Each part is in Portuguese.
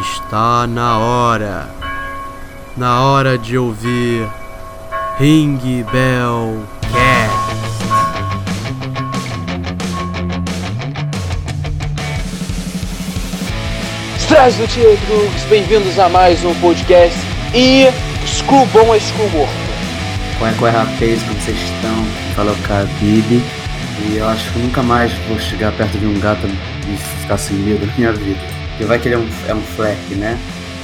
Está na hora, na hora de ouvir Ring Bell Cast. Estrais do Tietros, bem-vindos a mais um podcast e School Bom é School Morto. Qual é, qual é, rapaz, como vocês estão? Falou Khabib e eu acho que nunca mais vou chegar perto de um gato e ficar sem medo na minha vida. Porque vai que ele é um, é um fleck, né?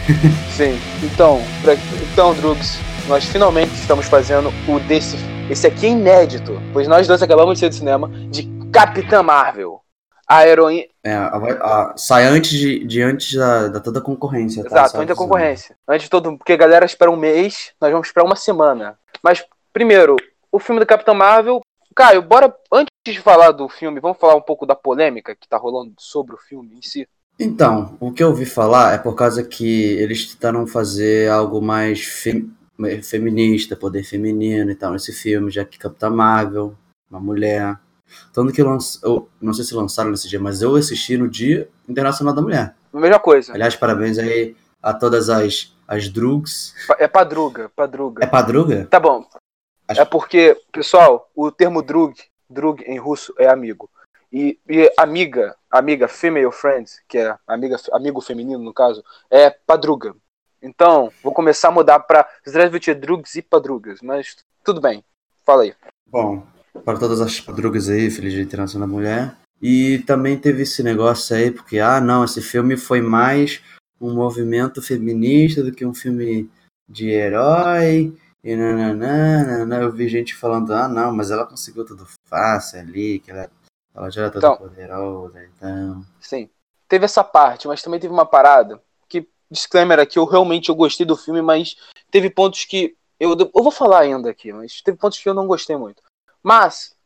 Sim, então, pra, então, Drugs, nós finalmente estamos fazendo o desse. Esse aqui é inédito, pois nós dois acabamos de ser do cinema de Capitã Marvel. A heroína. É, a- a- sai antes de, de antes da, da toda a concorrência, tá? Exato, antes da concorrência. Antes de todo. Porque a galera espera um mês, nós vamos esperar uma semana. Mas, primeiro, o filme do Capitão Marvel. Caio, bora. Antes de falar do filme, vamos falar um pouco da polêmica que tá rolando sobre o filme em si. Então, o que eu ouvi falar é por causa que eles tentaram fazer algo mais fem- feminista, poder feminino e tal, nesse filme, já que Capitã Marvel, uma mulher. Tanto que lanç... eu não sei se lançaram nesse dia, mas eu assisti no Dia Internacional da Mulher. Mesma coisa. Aliás, parabéns aí a todas as, as drugs. É padruga, padruga. É padruga? Tá bom. Acho- É porque, pessoal, o termo drug, drug em russo é amigo. E, e amiga, amiga, female friend, que é amiga, amigo feminino no caso, é padruga. Então, vou começar a mudar pra Zdravstvuyte drugs e padrugas, mas tudo bem. Fala aí. Bom, para todas as padrugas aí, Feliz Dia Internacional da Mulher. E também teve esse negócio aí, porque, ah, não, esse filme foi mais um movimento feminista do que um filme de herói. E nananã, eu vi gente falando, ah, não, mas ela conseguiu tudo fácil ali, que ela, ela já era toda Então. poderosa, então. Sim. Teve essa parte, mas também teve uma parada que, disclaimer aqui, eu realmente eu gostei do filme, mas teve pontos que. Eu, eu vou falar ainda aqui, mas teve pontos que eu não gostei muito. Mas,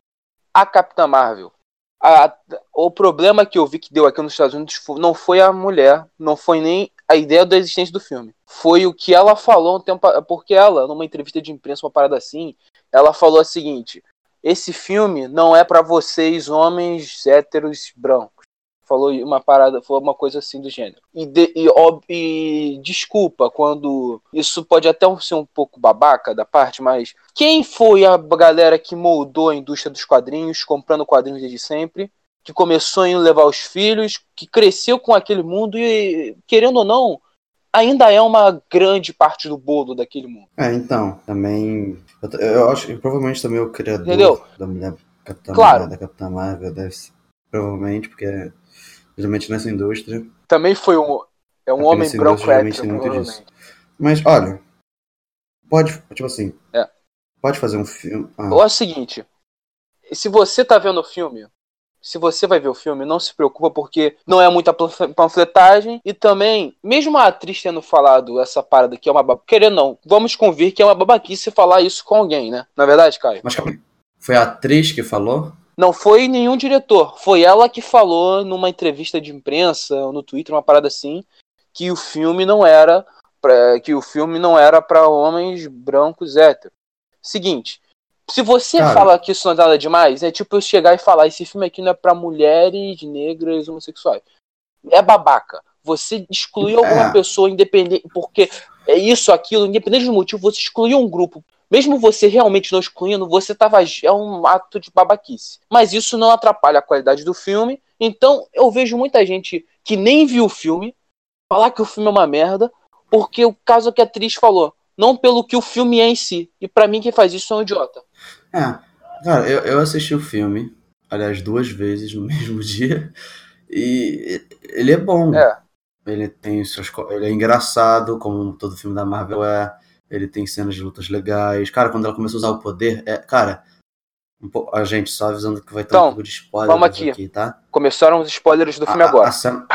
a Capitã Marvel, a- o problema que eu vi que deu aqui nos Estados Unidos não foi a mulher, não foi nem a ideia da existência do filme. Foi o que ela falou um tempo. a- Porque ela, numa entrevista de imprensa, uma parada assim, ela falou o seguinte: esse filme não é pra vocês, homens héteros brancos falou uma parada, foi uma coisa assim do gênero. E, de- e, ob- e desculpa quando isso pode até ser um pouco babaca da parte, mas quem foi a galera que moldou a indústria dos quadrinhos, comprando quadrinhos desde sempre, que começou a levar os filhos, que cresceu com aquele mundo e, querendo ou não, ainda é uma grande parte do bolo daquele mundo. É, então, também. Eu, eu acho que provavelmente também o criador Entendeu? da mulher Capitã Claro. Marvel, da Capitã Marvel deve ser. Provavelmente, porque geralmente nessa indústria. Também foi um, é um homem branco hétero, muito disso. Mas olha, pode, tipo assim, É. pode fazer um filme. ah, Ou é o seguinte, se você tá vendo o filme, se você vai ver o filme, não se preocupa porque não é muita panf- panfletagem e também, mesmo a atriz tendo falado essa parada que é uma babaquice, querendo não, vamos convir que é uma babaquice falar isso com alguém, né? Na verdade, Caio? Mas. Foi a atriz que falou? Não foi nenhum diretor, foi ela que falou numa entrevista de imprensa, no Twitter, uma parada assim, que o filme não era pra, que o filme não era para homens brancos héteros. Seguinte, se você Cara. fala que isso não é nada demais, é tipo eu chegar e falar esse filme aqui não é para mulheres negras homossexuais. É babaca. Você excluiu alguma É. pessoa independente, porque é isso, aquilo, independente do motivo, você excluiu um grupo. Mesmo você realmente não excluindo, você tava é um ato de babaquice. Mas isso não atrapalha a qualidade do filme. Então, eu vejo muita gente que nem viu o filme falar que o filme é uma merda, porque o caso que a atriz falou, não pelo que o filme é em si. E pra mim quem faz isso é um idiota. É. Cara, eu, eu assisti o filme, aliás, duas vezes no mesmo dia. E ele é bom. É. Ele tem suas. Ele é engraçado, como todo filme da Marvel é. Ele tem cenas de lutas legais. Cara, quando ela começou a usar o poder, é. Cara, a gente só avisando que vai ter Então, um pouco de spoiler vamos aqui. tá? Começaram os spoilers do filme A- a- agora. A cena,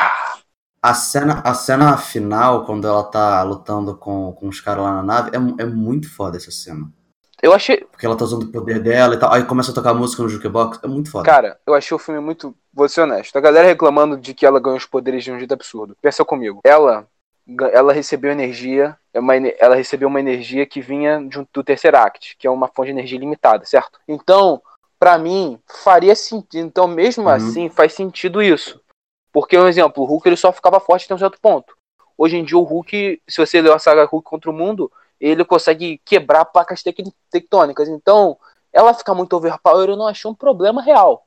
a cena, a cena final, quando ela tá lutando com, com os caras lá na nave, é, é muito foda essa cena. Eu achei, Porque ela tá usando o poder dela e tal. Aí começa a tocar música no jukebox. É muito foda. cara, eu achei o filme muito, vou ser honesto. A galera reclamando de que ela ganhou os poderes de um jeito absurdo. Pensa comigo. Ela ela recebeu energia, é uma ela recebeu uma energia que vinha de um- do terceiro act, que é uma fonte de energia limitada, certo? Então, pra mim, faria sentido. Então, mesmo Uhum. assim, faz sentido isso. Porque, um exemplo, o Hulk ele só ficava forte até um certo ponto. hoje em dia o Hulk, se você ler a saga Hulk contra o mundo, ele consegue quebrar placas tec- tectônicas. Então, ela ficar muito overpower eu não achei um problema real.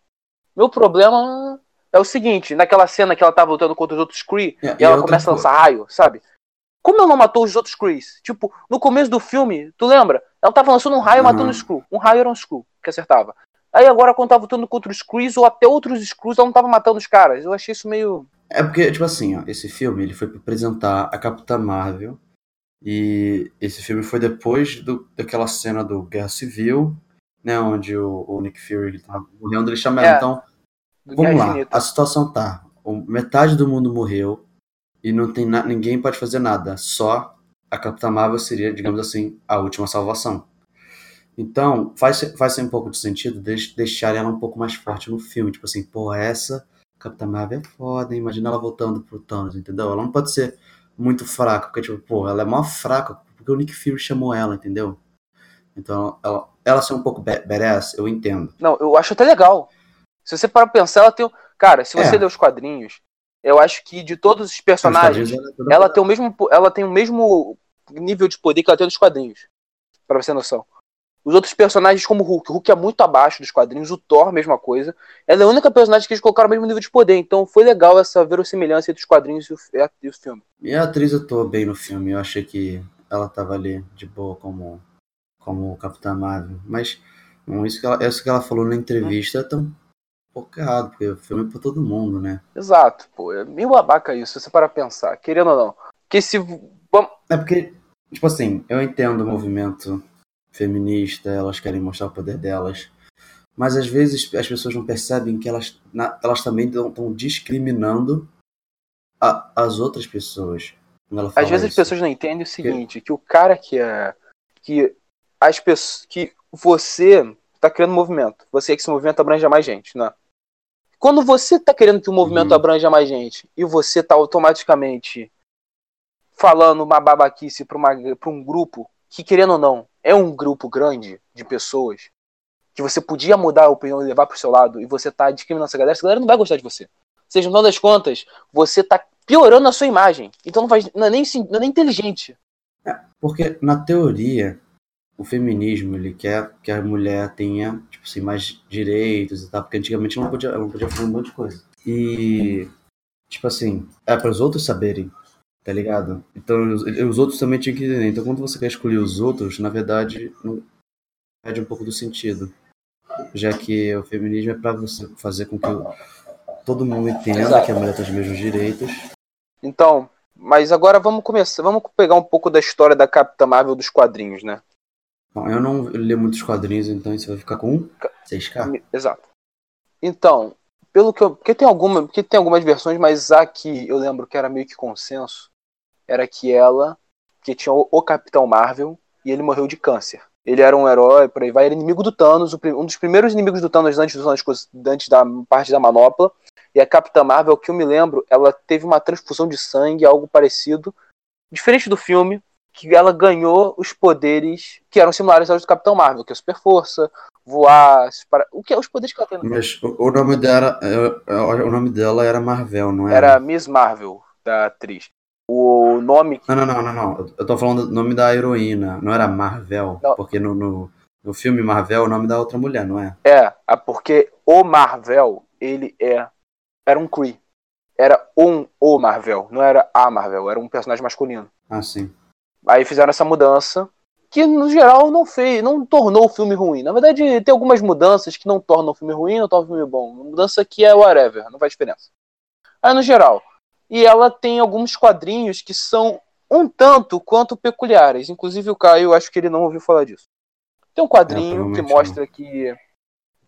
Meu problema é o seguinte, naquela cena que ela tá lutando contra os outros Kree, É, e ela começa a lançar raio, sabe? Como ela não matou os outros Krees? Tipo, no começo do filme, tu lembra? Ela tava lançando um raio Uhum. matando os Skrull. Um raio era um Skrull que acertava. Aí agora, quando tava lutando contra os Krees ou até outros Skrulls, ela não tava matando os caras. Eu achei isso meio. É porque, tipo assim, ó, esse filme ele foi pra apresentar a Capitã Marvel. E esse filme foi depois do, daquela cena do Guerra Civil, né? Onde o, o Nick Fury tava morrendo, ele chama ela. É. Então, vamos lá. A situação tá. Metade do mundo morreu e não tem na- ninguém pode fazer nada. Só a Capitã Marvel seria, digamos assim, a última salvação. Então, faz, faz um pouco de sentido deix- deixar ela um pouco mais forte no filme. Tipo assim, pô, essa Capitã Marvel é foda, hein? Imagina ela voltando pro Thanos, entendeu? Ela não pode ser muito fraca, porque, tipo, pô, ela é mó fraca, porque o Nick Fury chamou ela, entendeu? Então, ela, ela ser um pouco ba- badass, eu entendo. Não, eu acho até legal. Se você parar pra pensar, ela tem. Cara, se você É. ler os quadrinhos, eu acho que de todos os personagens, quadrinhos, ela é ela tem o mesmo, ela tem o mesmo nível de poder que ela tem nos quadrinhos. Pra você ter noção. Os outros personagens, como o Hulk, o Hulk é muito abaixo dos quadrinhos, o Thor, mesma coisa. Ela é a única personagem que eles colocaram o mesmo nível de poder. Então foi legal essa verossimilhança entre os quadrinhos e o, e o filme. E a atriz atuou bem no filme. Eu achei que ela tava ali de boa como, como Capitã Marvel. Mas não, isso, que ela, isso que ela falou na entrevista é tão um pouco errado, porque o filme é pra todo mundo, né? Exato, pô. É meio babaca isso, se você parar pra pensar. Querendo ou não. Porque se. É porque, tipo assim, eu entendo o movimento feminista, elas querem mostrar o poder delas. Mas às vezes as pessoas não percebem que elas, na- elas também estão discriminando a- as outras pessoas. Às vezes as isso. pessoas não entendem o seguinte, que o cara que é. que as pessoas. que você tá criando movimento. Você quer que esse movimento abranja mais gente, né? Quando você tá querendo que o movimento Uhum. abranja mais gente e você tá automaticamente falando uma babaquice pra um grupo que, querendo ou não, é um grupo grande de pessoas que você podia mudar a opinião e levar pro seu lado e você tá discriminando essa galera, essa galera não vai gostar de você. Seja, no final das contas, você tá piorando a sua imagem. Então não, faz, não, é, nem, não é nem inteligente. Porque, na teoria, o feminismo ele quer que a mulher tenha tipo assim, mais direitos e tal, porque antigamente ela não podia, não podia fazer um monte de coisa. E, tipo assim, é para os outros saberem, tá ligado? Então, os, os outros também tinham que entender. Então, quando você quer escolher os outros, na verdade, não perde um pouco do sentido. Já que o feminismo é para você fazer com que todo mundo entenda Exato. que a mulher tem os mesmos direitos. Então, mas agora vamos começar, vamos pegar um pouco da história da Capitã Marvel dos quadrinhos, né? Bom, eu não li muitos quadrinhos, então isso vai ficar com um 6K. Exato. Então, pelo que eu, porque tem alguma, porque tem algumas versões, mas a que eu lembro que era meio que consenso era que ela, que tinha o, o Capitão Marvel e ele morreu de câncer. Ele era um herói, por aí vai, era inimigo do Thanos, um dos primeiros inimigos do Thanos antes, do Thanos, antes da parte da manopla. E a Capitã Marvel, que eu me lembro, ela teve uma transfusão de sangue, algo parecido, diferente do filme, que ela ganhou os poderes que eram similares aos do Capitão Marvel, que é super força, voar, para- o que é os poderes que ela tem no Mas o, o nome dela, é, é, o nome dela era Marvel, não era? Era Miss Marvel, da atriz. O nome que. Não, não, não, não, não. Eu- tô falando do nome da heroína, não era Marvel. Não. Porque no, no, no filme Marvel é o nome da outra mulher, não é? É, é porque o Marvel, ele é. Era um Kree. Era um o Marvel, não era a Marvel, era um personagem masculino. Ah, sim. Aí fizeram essa mudança, que no geral não fez, não tornou o filme ruim. Na verdade, tem algumas mudanças que não tornam o filme ruim, não tornam o filme bom. Uma mudança que é whatever, não faz diferença. Aí no geral. E ela tem alguns quadrinhos que são um tanto quanto peculiares. Inclusive o Caio, acho que ele não ouviu falar disso. Tem um quadrinho que provavelmente mostra que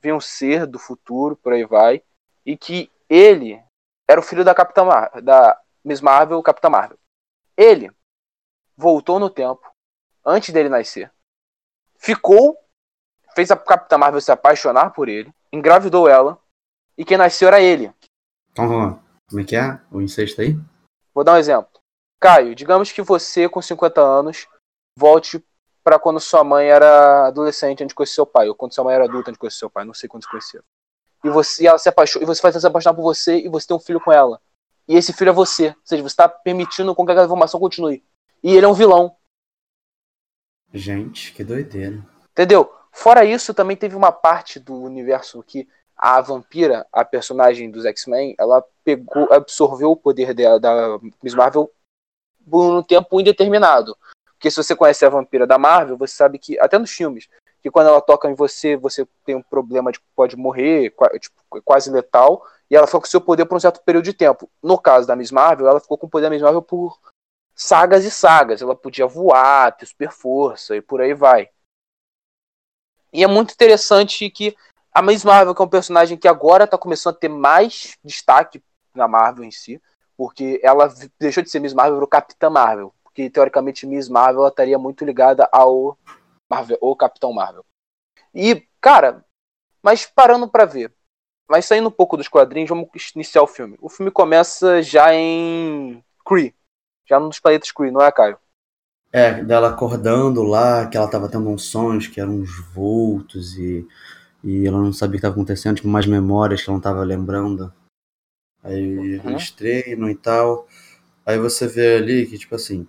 vem um ser do futuro, por aí vai, e que ele era o filho da Capitã Mar da Miss Marvel, Capitã Marvel. Ele voltou no tempo, antes dele nascer, ficou, fez a Capitã Marvel se apaixonar por ele, engravidou ela, e quem nasceu era ele. Lá. Como é que é? O incesto aí? Vou dar um exemplo. Caio, digamos que você, com 50 anos, volte para quando sua mãe era adolescente antes de conhecer seu pai, ou quando sua mãe era adulta antes de conhecer seu pai, não sei quando se conheceram. E você, ela se apaixona, e você faz ela se apaixonar por você e você tem um filho com ela. e esse filho é você. Ou seja, você tá permitindo com que aquela informação continue. E ele é um vilão. Gente, que doideira. Entendeu? Fora isso, também teve uma parte do universo que a vampira, a personagem dos X-Men, ela pegou, absorveu o poder dela, da Miss Marvel por um tempo indeterminado. Porque se você conhece a vampira da Marvel, você sabe que, até nos filmes, que quando ela toca em você, você tem um problema de pode morrer, tipo, quase letal, e ela ficou com seu poder por um certo período de tempo. No caso da Miss Marvel, ela ficou com o poder da Miss Marvel por sagas e sagas. Ela podia voar, ter super força e por aí vai. E é muito interessante que a Miss Marvel, que é um personagem que agora está começando a ter mais destaque na Marvel em si, porque ela deixou de ser Miss Marvel para Capitã Marvel, porque teoricamente Miss Marvel ela estaria muito ligada ao Marvel ou Capitão Marvel. E, cara, mas parando para ver, mas saindo um pouco dos quadrinhos, vamos iniciar o filme. O filme começa já em Kree, já nos planetas Kree, não é, Caio? É, dela acordando lá, que ela tava tendo uns sonhos que eram uns vultos e, e ela não sabia o que estava acontecendo, tipo, mais memórias que ela não tava lembrando. Aí uhum. eles treinam e tal. Aí você vê ali que, tipo assim,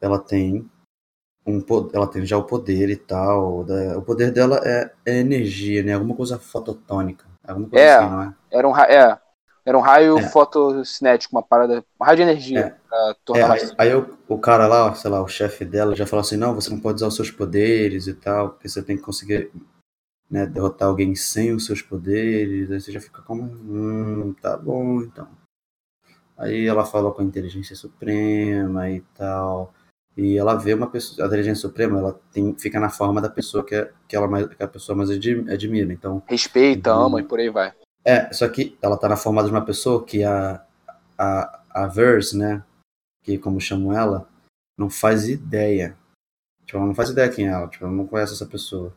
ela tem um ela tem já o poder e tal. o poder dela é, é energia, né? Alguma coisa fototônica. Alguma coisa é, assim, não é? Era um, é, era um raio é. fotocinético, uma parada. Um raio de energia. É. É, aí, aí o, o, cara lá, sei lá, o chefe dela já falou assim: não, você não pode usar os seus poderes e tal, porque você tem que conseguir né, derrotar alguém sem os seus poderes. Aí você já fica como: hum, tá bom então. Aí ela falou com a inteligência suprema e tal. E ela vê uma pessoa, a inteligência suprema, ela tem, fica na forma da pessoa que, é, que, ela mais, que a pessoa mais admira. Então, Respeita, então, ama e por aí vai. É, só que ela tá na forma de uma pessoa que a, a, a Verse, né, que como chamam ela, não faz ideia. Tipo, ela não faz ideia quem é ela, tipo, ela não conhece essa pessoa.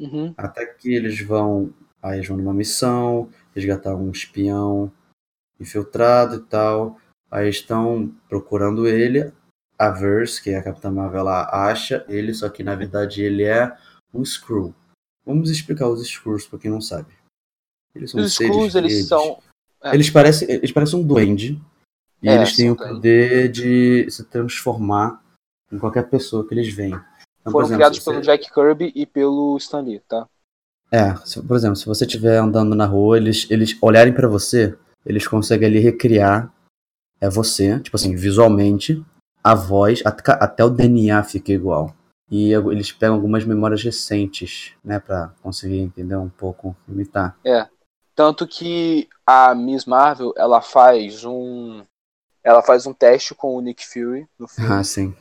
Uhum. Até que eles vão, aí eles vão numa missão, resgatar um espião infiltrado e tal. Aí estão procurando ele, a Verse, que é a Capitã Marvel, ela acha ele, só que na verdade ele é um Screw. Vamos explicar os Screws para quem não sabe. Eles são os Screws, eles são. É. Eles, parecem, eles parecem um duende. E é, eles têm o poder de se transformar em qualquer pessoa que eles veem. Então, Foram exemplo, criados você... pelo Jack Kirby e pelo Stan Lee, tá? É, se, por exemplo, se você estiver andando na rua, eles, eles olharem para você, eles conseguem ali recriar é você, tipo assim, visualmente, a voz, até o DNA fica igual. E eles pegam algumas memórias recentes, né, para conseguir entender um pouco, imitar. É. Tanto que a Miss Marvel, ela faz um ela faz um teste com o Nick Fury no filme. Ah, sim.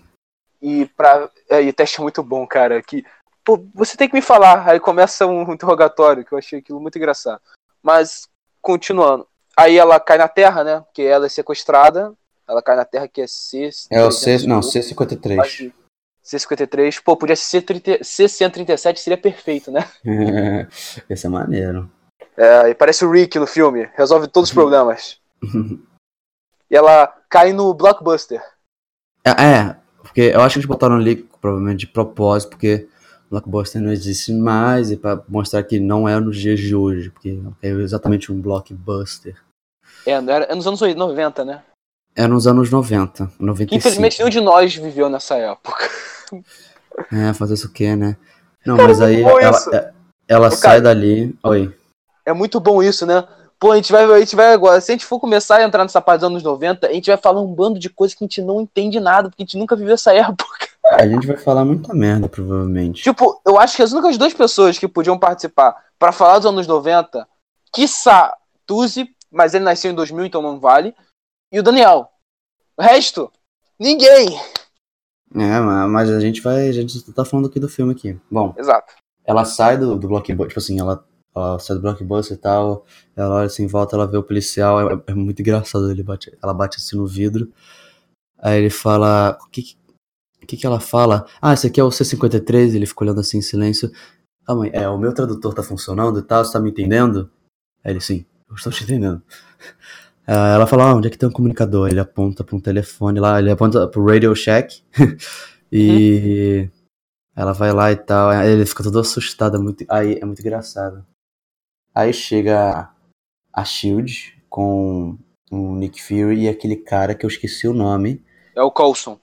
E para é, e o teste é muito bom, cara, que pô, você tem que me falar. Aí começa um interrogatório, que eu achei aquilo muito engraçado. Mas continuando. Aí ela cai na Terra, né? Porque ela é sequestrada ela cai na Terra que é C. É o C. Não, C53. C53. Pô, podia ser C137, seria perfeito, né? Esse é maneiro. É, e parece o Rick no filme. Resolve todos os problemas. e ela cai no Blockbuster. É, é, porque eu acho que eles botaram ali, provavelmente de propósito, porque Blockbuster não existe mais, e para mostrar que não é nos dias de hoje, porque é exatamente um blockbuster. É, era, é nos anos 90, né? É nos anos 90, 95. Infelizmente nenhum de nós viveu nessa época. É, fazer isso o quê, né? Não, cara, mas aí ela, ela, é, ela sai cara, dali. Oi. É muito bom isso, né? Pô, a gente vai, a gente vai agora. Se a gente for começar a entrar nessa parte dos anos 90, a gente vai falar um bando de coisas que a gente não entende nada, porque a gente nunca viveu essa época. A gente vai falar muita merda, provavelmente. Tipo, eu acho que as únicas duas pessoas que podiam participar para falar dos anos 90, quiçá Tuzi, mas ele nasceu em 2000, então não vale e o Daniel. O resto, ninguém. É, mas a gente vai. A gente tá falando aqui do filme aqui. Bom. Exato. Ela sai do, do blockbuster, tipo assim, ela, ela sai do blockbuster e tal. Ela olha assim em volta, ela vê o policial. É, é muito engraçado. Ele bate, ela bate assim no vidro. Aí ele fala. O que, que, que ela fala? Ah, esse aqui é o C53. Ele fica olhando assim em silêncio. Ah, mãe, é, o meu tradutor tá funcionando e tal, você tá me entendendo? Aí ele, sim, eu estou te entendendo. Uh, ela fala, ah, onde é que tem um comunicador? Ele aponta para um telefone lá, ele aponta pro Radio Shack. e uhum. ela vai lá e tal. Ele fica todo assustado, é muito, aí é muito engraçado. Aí chega a Shield com o Nick Fury e aquele cara que eu esqueci o nome. É o Coulson.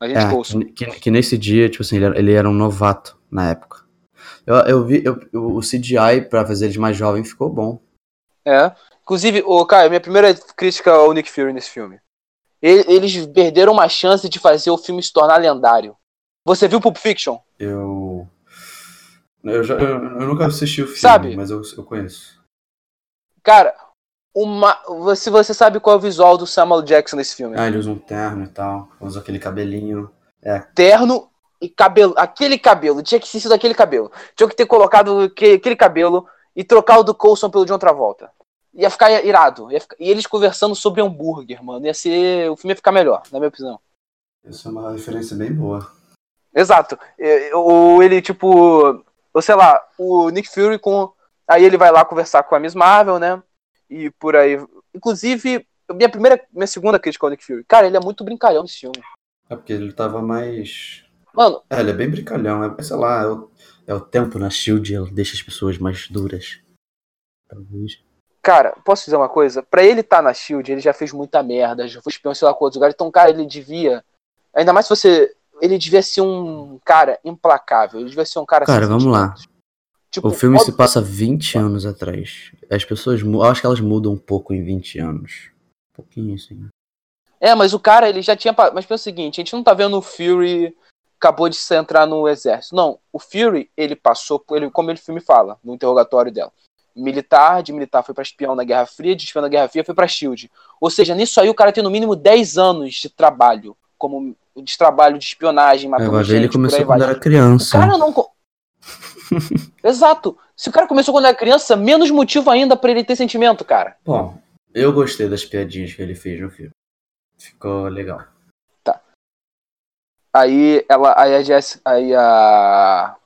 A gente É, Coulson. que, que nesse dia, tipo assim, ele era, ele era um novato na época. Eu, eu vi eu- o CGI pra fazer ele mais jovem ficou bom. É. Inclusive, o Caio, minha primeira crítica ao Nick Fury nesse filme. Eles perderam uma chance de fazer o filme se tornar lendário. Você viu Pulp Fiction? Eu. Eu, já, eu, eu nunca assisti o filme, Sabe? mas eu, eu conheço. Cara, uma, você, você sabe qual é o visual do Samuel Jackson nesse filme? Ah, ele usa um terno e tal, usa aquele cabelinho. Terno e cabelo. Aquele cabelo, tinha que ser sido aquele cabelo. Tinha que ter colocado aque- aquele cabelo e trocar o do Coulson pelo John Travolta. Ia ficar irado. Ia ficar- e eles conversando sobre hambúrguer, mano. Ia ser. O filme ia ficar melhor, na minha opinião. Essa é uma referência bem boa. Exato. É, Ou ele, tipo. Ou sei lá, o Nick Fury com. Aí ele vai lá conversar com a Miss Marvel, né? E por aí. Inclusive, minha primeira. Minha segunda crítica ao Nick Fury. Cara, ele é muito brincalhão nesse filme. É porque ele tava mais. Mano, É, ele é bem brincalhão. É, sei lá, é o, é o tempo na Shield, ele deixa as pessoas mais duras. Talvez. cara, posso dizer uma coisa? Pra ele estar na Shield, ele já fez muita merda, já foi espião, sei lá, com outros lugares. Então, cara, ele devia. Ainda mais se você. Ele devia ser um cara implacável. Ele devia ser um cara. Cara, vamos lá. Tipo, O filme óbvio- se passa 20 anos atrás. As pessoas. acho que elas mudam um pouco em 20 anos. Um pouquinho, assim. É, mas o cara, ele já tinha. Mas pensa o seguinte: a gente não tá vendo o Fury acabou de se entrar no exército. Não, o Fury, ele passou por. Ele, como ele filme fala, no interrogatório dela. Militar, de militar foi pra espião na Guerra Fria, de espião na Guerra Fria foi pra Shield. Ou seja, nisso aí o cara tem no mínimo 10 anos de trabalho. Como de trabalho de espionagem, É, matando ele gente, por começou aí quando vai. era criança. O cara não. Exato. Se o cara começou quando era criança, menos motivo ainda pra ele ter sentimento, cara. Bom, eu gostei das piadinhas que ele fez no filme. Ficou legal. Aí ela, aí a Jess, aí a,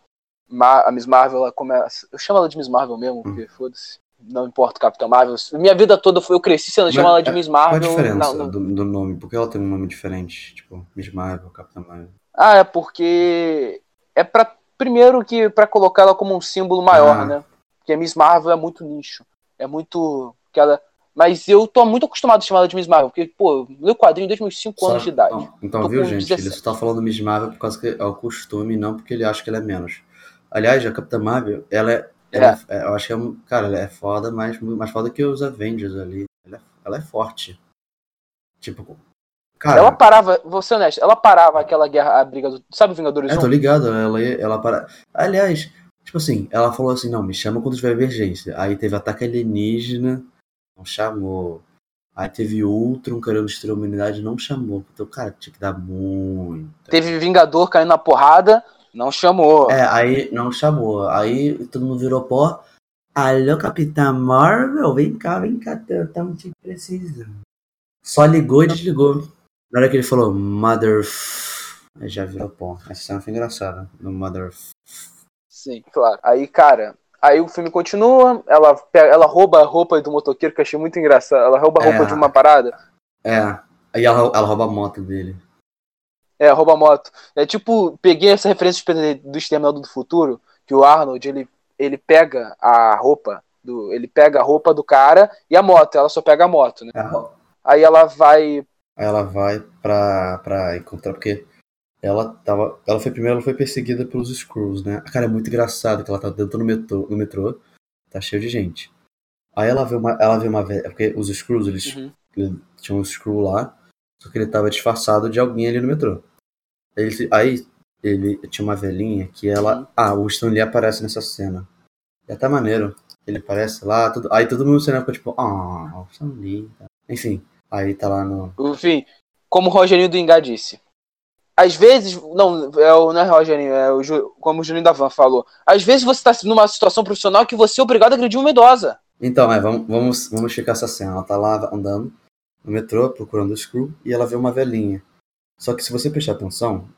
a Miss Marvel, ela começa, eu chamo ela de Miss Marvel mesmo, porque foda-se, não importa o Capitão Marvel. Minha vida toda foi eu cresci sendo Mas chamando ela de é- Miss Qual a Marvel. diferença não- não- do, do nome? Por que ela tem um nome diferente? Tipo, Miss Marvel, Capitã Marvel. Ah, é porque é para primeiro que pra colocar ela como um símbolo maior, Ah. né? Porque a Miss Marvel é muito nicho, é muito que ela mas eu tô muito acostumado a chamar ela de Miss Marvel, porque, pô, eu li o quadrinho desde meus 5 anos de idade. Então, então viu, gente? 17. Ele só tá falando Miss Marvel por causa que é o costume, não porque ele acha que ela é menos. Aliás, a Capitã Marvel, ela é. Ela é- eu acho que é um. Cara, ela é foda, mas mais foda que os Avengers ali. Ela é, ela é forte. Tipo. Cara, Ela parava, vou ser honesto, ela parava aquela guerra, a briga do. Sabe Vingadores é, 1? tô ligado, ela, ela para. Aliás, tipo assim, ela falou assim: não, me chama quando tiver emergência. Aí teve ataque alienígena, não chamou. Aí teve Ultron querendo destruir a humanidade, não chamou. Então, cara, tinha que dar muito. Teve Vingador caindo na porrada, não chamou. É, aí não chamou. Aí todo mundo virou pó. Alô, Capitã Marvel, vem cá, vem cá, estamos te precisando. Só ligou e desligou. Na hora que ele falou Mother. Aí já virou pó. Essa cena foi engraçada. No Mother. Sim, claro. Aí, cara, aí o filme continua, ela, pega, ela rouba a roupa do motoqueiro, que eu achei muito engraçado. Ela rouba a roupa É. de uma parada. É. Aí ela, ela rouba a moto dele. É, rouba moto. É tipo, peguei essa referência do Exterminador do Futuro, que o Arnold, ele, ele pega a roupa do. Ele pega a roupa do cara e a moto, ela só pega a moto, né? Aí ela- Aí ela vai. Aí ela vai pra, pra encontrar, porque ela tava. Ela foi primeiro, ela foi perseguida pelos Skrulls, né? Cara, é muito engraçado que ela tá dentro no metrô, no metrô tá cheio de gente. Aí ela vê uma. Ela vê uma velha. Porque os Skrulls, eles Uhum. ele tinha um Skrull lá, só que ele tava disfarçado de alguém ali no metrô. Ele, aí ele tinha uma velhinha que ela. Ah, o Stan Lee aparece nessa cena. É até maneiro. Ele aparece lá, tudo, aí todo mundo no cinema ficou tipo, ah, o Stan Lee. Enfim, aí tá lá no. Enfim, como o Rogerinho do Ingá disse. Às vezes, não, é o, não é Rogerinho, é o, como o Juninho da Van falou. Às vezes você tá numa situação profissional que você é obrigado a agredir uma idosa. Então, é, vamos, vamos, vamos checar essa cena. Ela tá lá andando no metrô, procurando o Screw, e ela vê uma velhinha. Só que se você prestar atenção,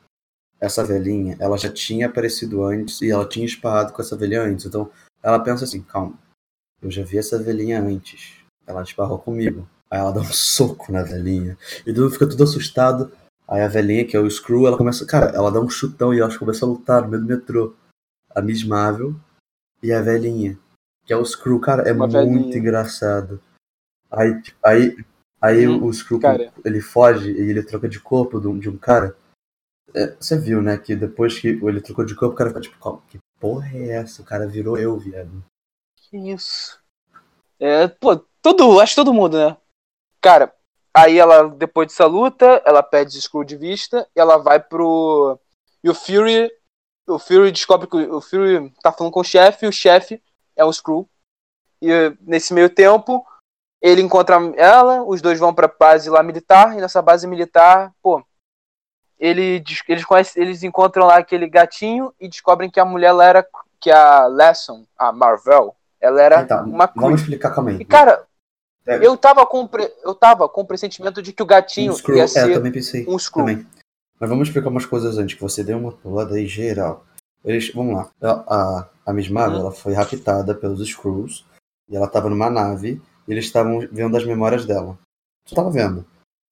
essa velhinha, ela já tinha aparecido antes e ela tinha esparrado com essa velhinha antes. Então, ela pensa assim, calma, eu já vi essa velhinha antes. Ela esparrou comigo. Aí ela dá um soco na velhinha. E mundo fica tudo assustado. Aí a velhinha, que é o Screw, ela começa. Cara, ela dá um chutão e elas começam a lutar no meio do metrô. A Miss Marvel e a velhinha. Que é o Screw. Cara, é Uma muito velhinha. engraçado. Aí, aí Aí Hum, o cara. ele foge e ele troca de corpo de um, de um cara. É, você viu, né, que depois que ele trocou de corpo, o cara fica tipo, "Qual- que porra é essa? O cara virou eu, viado. Que isso? É, pô, todo, acho que todo mundo, né? Cara, aí ela, depois dessa luta, ela perde o Screw de vista e ela vai pro. E o Fury. O Fury descobre que o o Fury tá falando com o chefe e o chefe é o Screw. E nesse meio tempo, ele encontra ela, os dois vão pra base lá militar, e nessa base militar, pô. Ele, eles, conhecem, eles encontram lá aquele gatinho e descobrem que a mulher ela era. Que a Lesson, a Marvel, ela era Então, uma vamos Kree. explicar, calma aí. E, cara, É. eu tava com eu tava com o pressentimento de que o gatinho Um Screw, ia é, eu ser também pensei. um Screw. Também. Mas vamos explicar umas coisas antes, que você deu uma pulada aí geral. Eles, vamos lá. A, a, a Miss Marvel, Uhum. ela foi raptada pelos Screws, e ela tava numa nave, eles estavam vendo as memórias dela. Só tava vendo.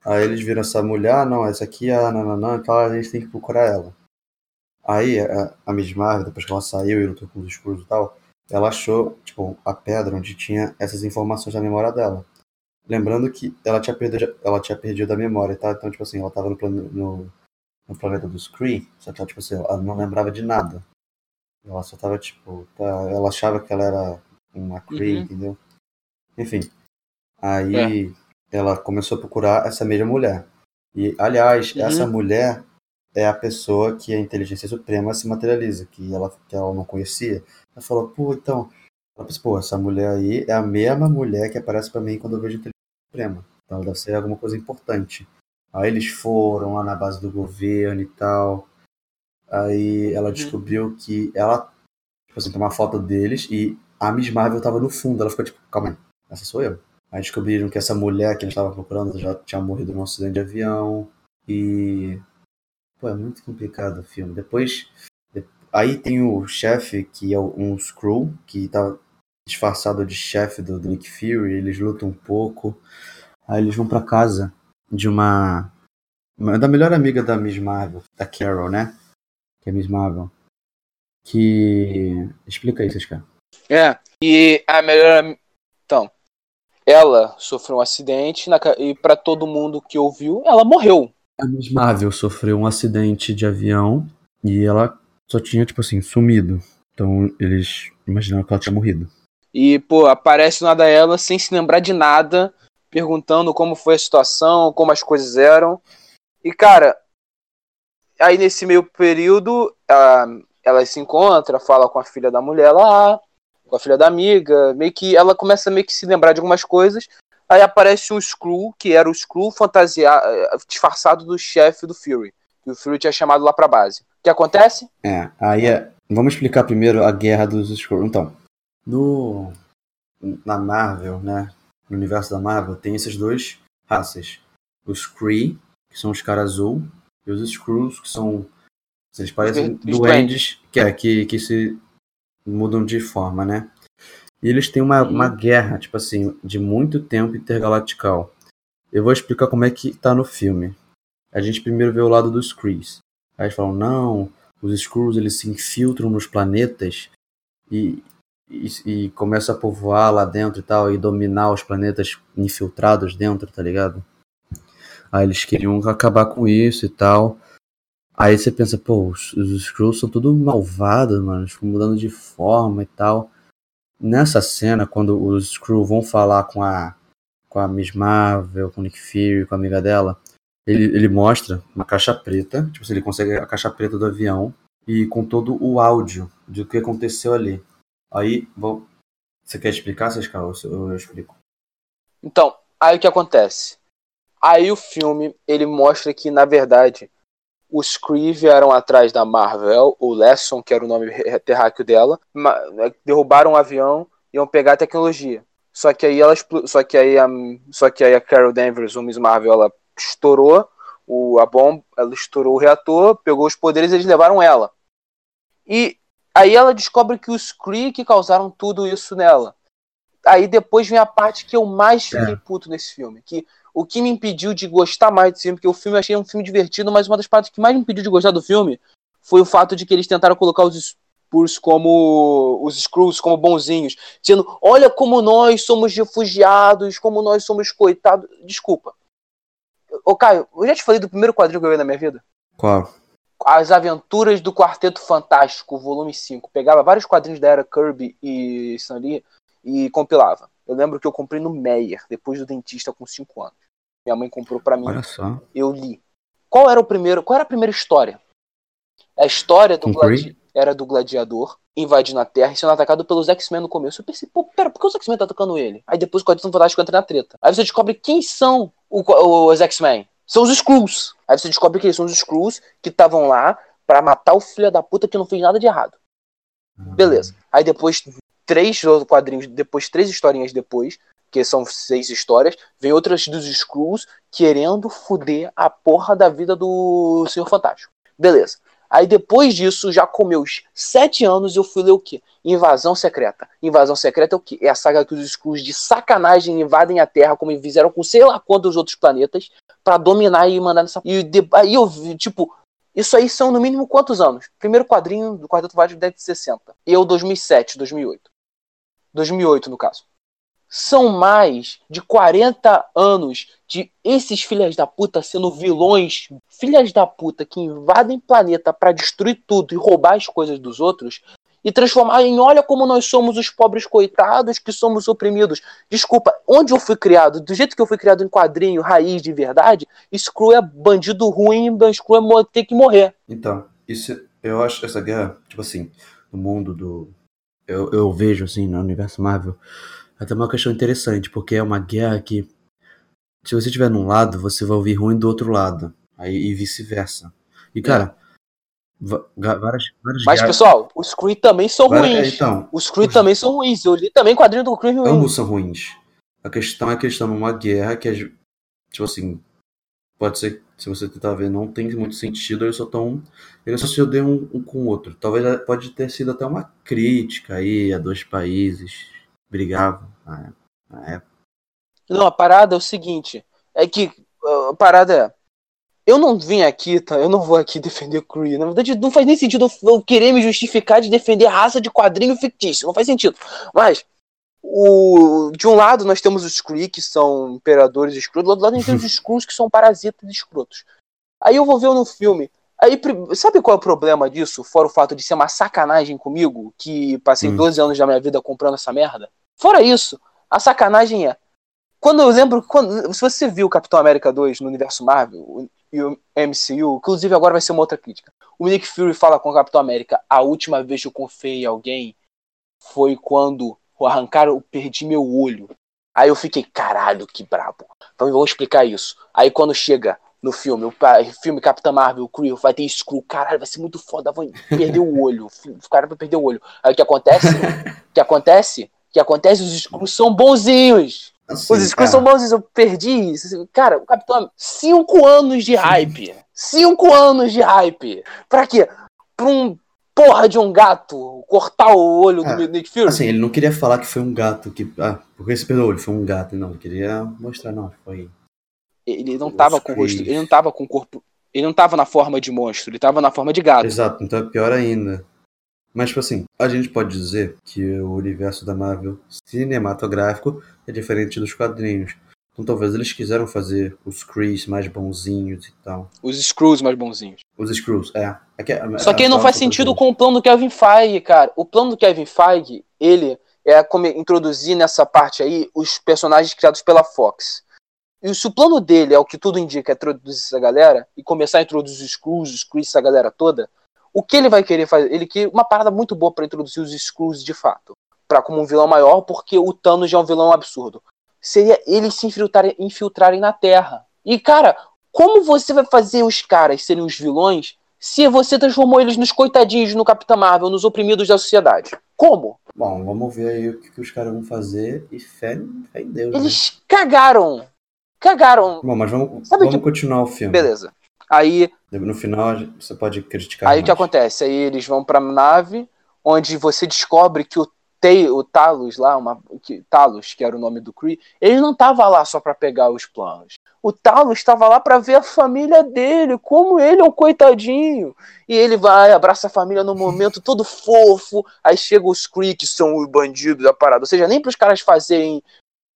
Aí eles viram essa mulher, ah, não, essa aqui é a nananã, então a gente tem que procurar ela. Aí a, a Miss Marvel, depois que ela saiu e lutou com os Screws e tal, ela achou, tipo, a pedra onde tinha essas informações da memória dela. Lembrando que ela tinha perdido, ela tinha perdido a memória, tá? Então, tipo assim, ela tava no, no, no planeta dos Kree, só que ela, tipo assim, ela não lembrava de nada. Ela só tava, tipo, tá, ela achava que ela era uma Kree, Uhum. entendeu? Enfim. Aí ela começou a procurar essa mesma mulher. E, aliás, Uhum. essa mulher é a pessoa que a inteligência suprema se materializa, que ela, que ela não conhecia. Ela falou, pô, então. Ela pensou, pô, essa mulher aí é a mesma mulher que aparece pra mim quando eu vejo a inteligência suprema. Então ela deve ser alguma coisa importante. Aí eles foram lá na base do governo e tal. Aí ela Uhum. descobriu que ela, tipo assim, tem uma foto deles e a Miss Marvel tava no fundo. Ela ficou tipo, calma aí, essa sou eu. Aí descobriram que essa mulher que eles estavam procurando já tinha morrido num acidente de avião. E. Pô, é muito complicado o filme. Depois. de- Aí tem o chefe, que é um Screw, que tá disfarçado de chefe do, do Nick Fury. Eles lutam um pouco. Aí eles vão pra casa de uma. da melhor amiga da Miss Marvel, da Carol, né? Que é Miss Marvel. Que. Explica isso, cara. É. E a melhor ela sofreu um acidente na e pra todo mundo que ouviu, ela morreu. A Miss Marvel sofreu um acidente de avião e ela só tinha, tipo assim, sumido. Então eles imaginaram que ela tinha morrido. E, pô, aparece nada ela sem se lembrar de nada, perguntando como foi a situação, como as coisas eram. E, cara, aí nesse meio período, a- ela se encontra, fala com a filha da mulher lá, com a filha da amiga, meio que ela começa a meio que se lembrar de algumas coisas. Aí aparece um Screw, que era o Screw fantasiado, disfarçado do chefe do Fury. Que o Fury tinha chamado lá pra base. O que acontece? É, aí é. Vamos explicar primeiro a guerra dos Skrulls. Então, no. Na Marvel, né? No universo da Marvel, tem essas duas raças. Os Kree, que são os caras azul, e os Skrulls, que são. Eles parecem Os duendes, que, é, que, que se mudam de forma, né? E eles têm uma, uma guerra, tipo assim, de muito tempo intergalactical. Eu vou explicar como é que tá no filme. A gente primeiro vê o lado dos Krees. Aí eles falam, não, os Skrulls eles se infiltram nos planetas e, e, e começam a povoar lá dentro e tal, e dominar os planetas infiltrados dentro, tá ligado? Aí eles queriam acabar com isso e tal. Aí você pensa, pô, os, os Skrulls são tudo malvados, mano, ficam mudando de forma e tal. Nessa cena, quando os Skrull vão falar com a com a Miss Marvel, com o Nick Fury, com a amiga dela, ele, ele mostra uma caixa preta, tipo, se ele consegue a caixa preta do avião e com todo o áudio do que aconteceu ali. Aí, vou... você quer explicar, Sescal? Ou eu, eu explico? Então, aí o que acontece? Aí o filme, ele mostra que, na verdade, os Kree vieram atrás da Marvel, o Lesson, que era o nome terráqueo dela, ma- derrubaram um avião e iam pegar a tecnologia. Só que aí ela só que aí a, só que aí a Carol Danvers, o Miss Marvel, ela estourou o, a bomba, ela estourou o reator, pegou os poderes e eles levaram ela. E aí ela descobre que os Kree que causaram tudo isso nela. Aí depois vem a parte que eu mais fiquei É. puto nesse filme, que o que me impediu de gostar mais desse filme, porque o filme eu achei um filme divertido, mas uma das partes que mais me impediu de gostar do filme foi o fato de que eles tentaram colocar os, Spurs como os Screws como bonzinhos, dizendo: "Olha como nós somos refugiados, como nós somos coitados". Desculpa. Ô Caio, eu já te falei do primeiro quadrinho que eu vi na minha vida? Qual? As Aventuras do Quarteto Fantástico, volume 5. Pegava vários quadrinhos da era Kirby e Stan Lee e compilava. Eu lembro que eu comprei no Meyer, depois do dentista com 5 anos. Minha mãe comprou para mim. Olha só. Eu li. Qual era o primeiro? Qual era a primeira história? A história do gladi... era do gladiador invadindo a Terra e sendo atacado pelos X-Men no começo. Eu pensei, pô, pera, por que os X-Men tá atacando ele? Aí depois o Quarteto Fantástico entra na treta. Aí você descobre quem são o- os X-Men. São os Skrulls. Aí você descobre que eles são os Skrulls que estavam lá pra matar o filho da puta que não fez nada de errado. Beleza. Aí depois, três quadrinhos, depois, três historinhas depois, que são seis histórias, vem outras dos Skrulls querendo foder a porra da vida do Senhor Fantástico. Beleza. Aí depois disso, já com meus sete anos, eu fui ler o quê? Invasão Secreta. Invasão Secreta é o quê? É a saga que os Skrulls de sacanagem invadem a Terra, como fizeram com sei lá quantos outros planetas, pra dominar e mandar nessa. E de- aí eu vi, tipo, isso aí são no mínimo quantos anos? Primeiro quadrinho do Quarteto Fantástico deve de 60. Eu 2007, 2008. 2008 no caso. São mais de 40 anos de esses filhas da puta sendo vilões, filhas da puta que invadem planeta pra destruir tudo e roubar as coisas dos outros e transformar em olha como nós somos os pobres coitados que somos oprimidos. Desculpa, onde eu fui criado, do jeito que eu fui criado em quadrinho, raiz de verdade, Screw é bandido ruim, Screw é ter que morrer. Então, isso, eu acho essa guerra, tipo assim, no mundo do. Eu, eu vejo, assim, no universo Marvel, até uma questão interessante, porque é uma guerra que, se você estiver num lado, você vai ouvir ruim do outro lado, aí, e vice-versa. E, cara, várias, várias Mas, guerras. pessoal, os Kree também são várias- ruins. então, Os Kree os- também são ruins. Eu li também quadrinho do Kree ruim. ambos são ruins. A questão é que eles estão numa guerra que, é, tipo assim, pode ser, se você tentar ver, não tem muito sentido, eles só estão. Eles só se odeiam um, um com o outro. Talvez pode ter sido até uma crítica aí a dois países brigavam na, na época. Não, a parada é o seguinte: é que a parada é. Eu não vim aqui, tá? Eu não vou aqui defender o Kree. Na verdade, não faz nem sentido eu eu querer me justificar de defender raça de quadrinho fictício. Não faz sentido. Mas, o, de um lado, nós temos os Kree, que são imperadores escrotos. Do outro lado, nós temos os Skrulls, que são parasitas escrotos. Aí eu vou ver no filme. Aí, sabe qual é o problema disso? Fora o fato de ser uma sacanagem comigo, que passei Hum. 12 anos da minha vida comprando essa merda. Fora isso, a sacanagem é. Quando eu lembro, quando, se você viu Capitão América 2 no universo Marvel e o MCU, inclusive agora vai ser uma outra crítica. O Nick Fury fala com o Capitão América: a última vez que eu confiei em alguém foi quando arrancaram, eu perdi meu olho. Aí eu fiquei, caralho, que brabo. Então vou explicar isso. Aí quando chega no filme, o filme Capitã Marvel, o Creel, vai ter Skrull, caralho, vai ser muito foda, vai perder o olho. O cara vai perder o olho. Aí o que acontece? O que acontece? O que acontece? Os Skrulls são bonzinhos. Assim, Os Skrulls é, são bonzinhos, eu perdi isso. Cara, o Capitão. Cinco anos de hype. Cinco anos de hype. Pra quê? Pra um porra de um gato cortar o olho É, do Nick Fury? Assim, ele não queria falar que foi um gato que. Ah, porque perdeu o olho, foi um gato. Não, ele queria mostrar, não, foi. ele não os tava com o rosto. Ele não tava com o corpo. Ele não tava na forma de monstro, ele tava na forma de gato. Exato, então é pior ainda. Mas, tipo assim, a gente pode dizer que o universo da Marvel cinematográfico é diferente dos quadrinhos. Então talvez eles quiseram fazer os Krees mais bonzinhos e tal. Os Skrulls mais bonzinhos. Os Skrulls, é. É que- Só que é aí não só faz sentido com o plano do Kevin Feige, cara. O plano do Kevin Feige, ele é como introduzir nessa parte aí os personagens criados pela Fox. E se o plano dele é o que tudo indica, é introduzir essa galera e começar a introduzir os Skrulls, os Skrulls, essa galera toda, o que ele vai querer fazer? Ele quer uma parada muito boa pra introduzir os Skrulls de fato. Pra como um vilão maior, porque o Thanos já é um vilão absurdo. Seria eles se infiltrarem, infiltrarem na Terra. E, cara, como você vai fazer os caras serem os vilões se você transformou eles nos coitadinhos no Capitão Marvel, nos oprimidos da sociedade? Como? Bom, vamos ver aí o que, que os caras vão fazer e fé, fé em Deus. né? Eles cagaram. Cagaram. Bom, mas vamos, Sabe vamos que- continuar o filme. Beleza. Aí, No final você pode criticar. aí o que acontece? Aí eles vão pra nave, onde você descobre que o O Talos lá, uma, que, Talos, que era o nome do Kree, ele não tava lá só para pegar os planos. O Talos estava lá para ver a família dele, como ele é um coitadinho. E ele vai, abraça a família no momento todo fofo. Aí chega os Kree, que são os bandidos da parada. Ou seja, nem pros caras fazerem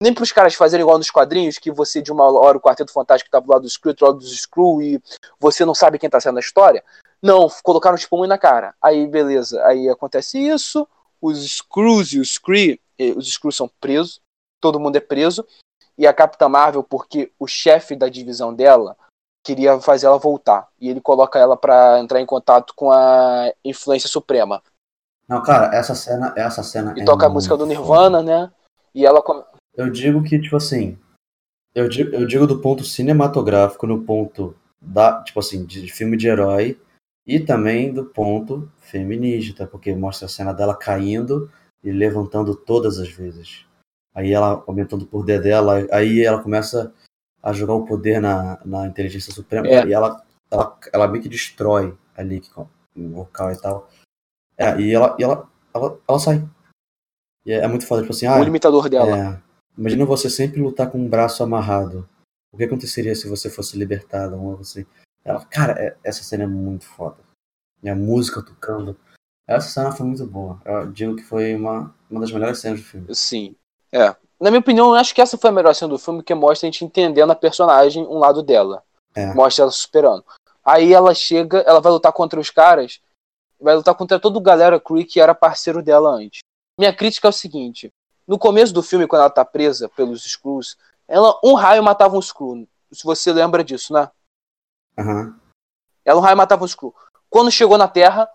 nem para os caras fazerem igual nos quadrinhos, que você de uma hora o Quarteto Fantástico tá do lado do Screw, outro lado dos Screw, e você não sabe quem tá sendo a história. Não, colocaram tipo um na cara. Aí, beleza. Aí acontece isso, os Screws e os Kree, os Screws são presos, todo mundo é preso, e a Capitã Marvel, porque o chefe da divisão dela queria fazer ela voltar, e ele coloca ela para entrar em contato com a influência suprema. Não, cara, essa cena, essa cena E é toca a música do Nirvana, foda. né? E ela Eu digo que tipo assim, eu digo, eu digo do ponto cinematográfico no ponto da, tipo assim, de filme de herói e também do ponto feminista, porque mostra a cena dela caindo e levantando todas as vezes. Aí ela aumentando o poder dela, aí ela começa a jogar o poder na, na inteligência suprema é. e ela, ela, ela meio que destrói ali o local e tal. É, e ela, e ela, ela, ela sai. E é, é muito foda, tipo assim, ah, o limitador dela. É, imagina você sempre lutar com um braço amarrado. O que aconteceria se você fosse libertada? Ou você ela, cara, é, essa cena é muito foda. E a música tocando. Essa cena foi muito boa. Eu digo que foi uma, uma das melhores cenas do filme. Sim. É. Na minha opinião, eu acho que essa foi a melhor cena do filme, que mostra a gente entendendo a personagem, um lado dela. É. Mostra ela superando. Aí ela chega, ela vai lutar contra os caras, vai lutar contra todo o galera Cree que era parceiro dela antes. Minha crítica é o seguinte: no começo do filme, quando ela tá presa pelos Screws, ela um raio matava um Screw. Se você lembra disso, né? Uhum. Ela um raio matava o Skrull. Quando chegou na Terra,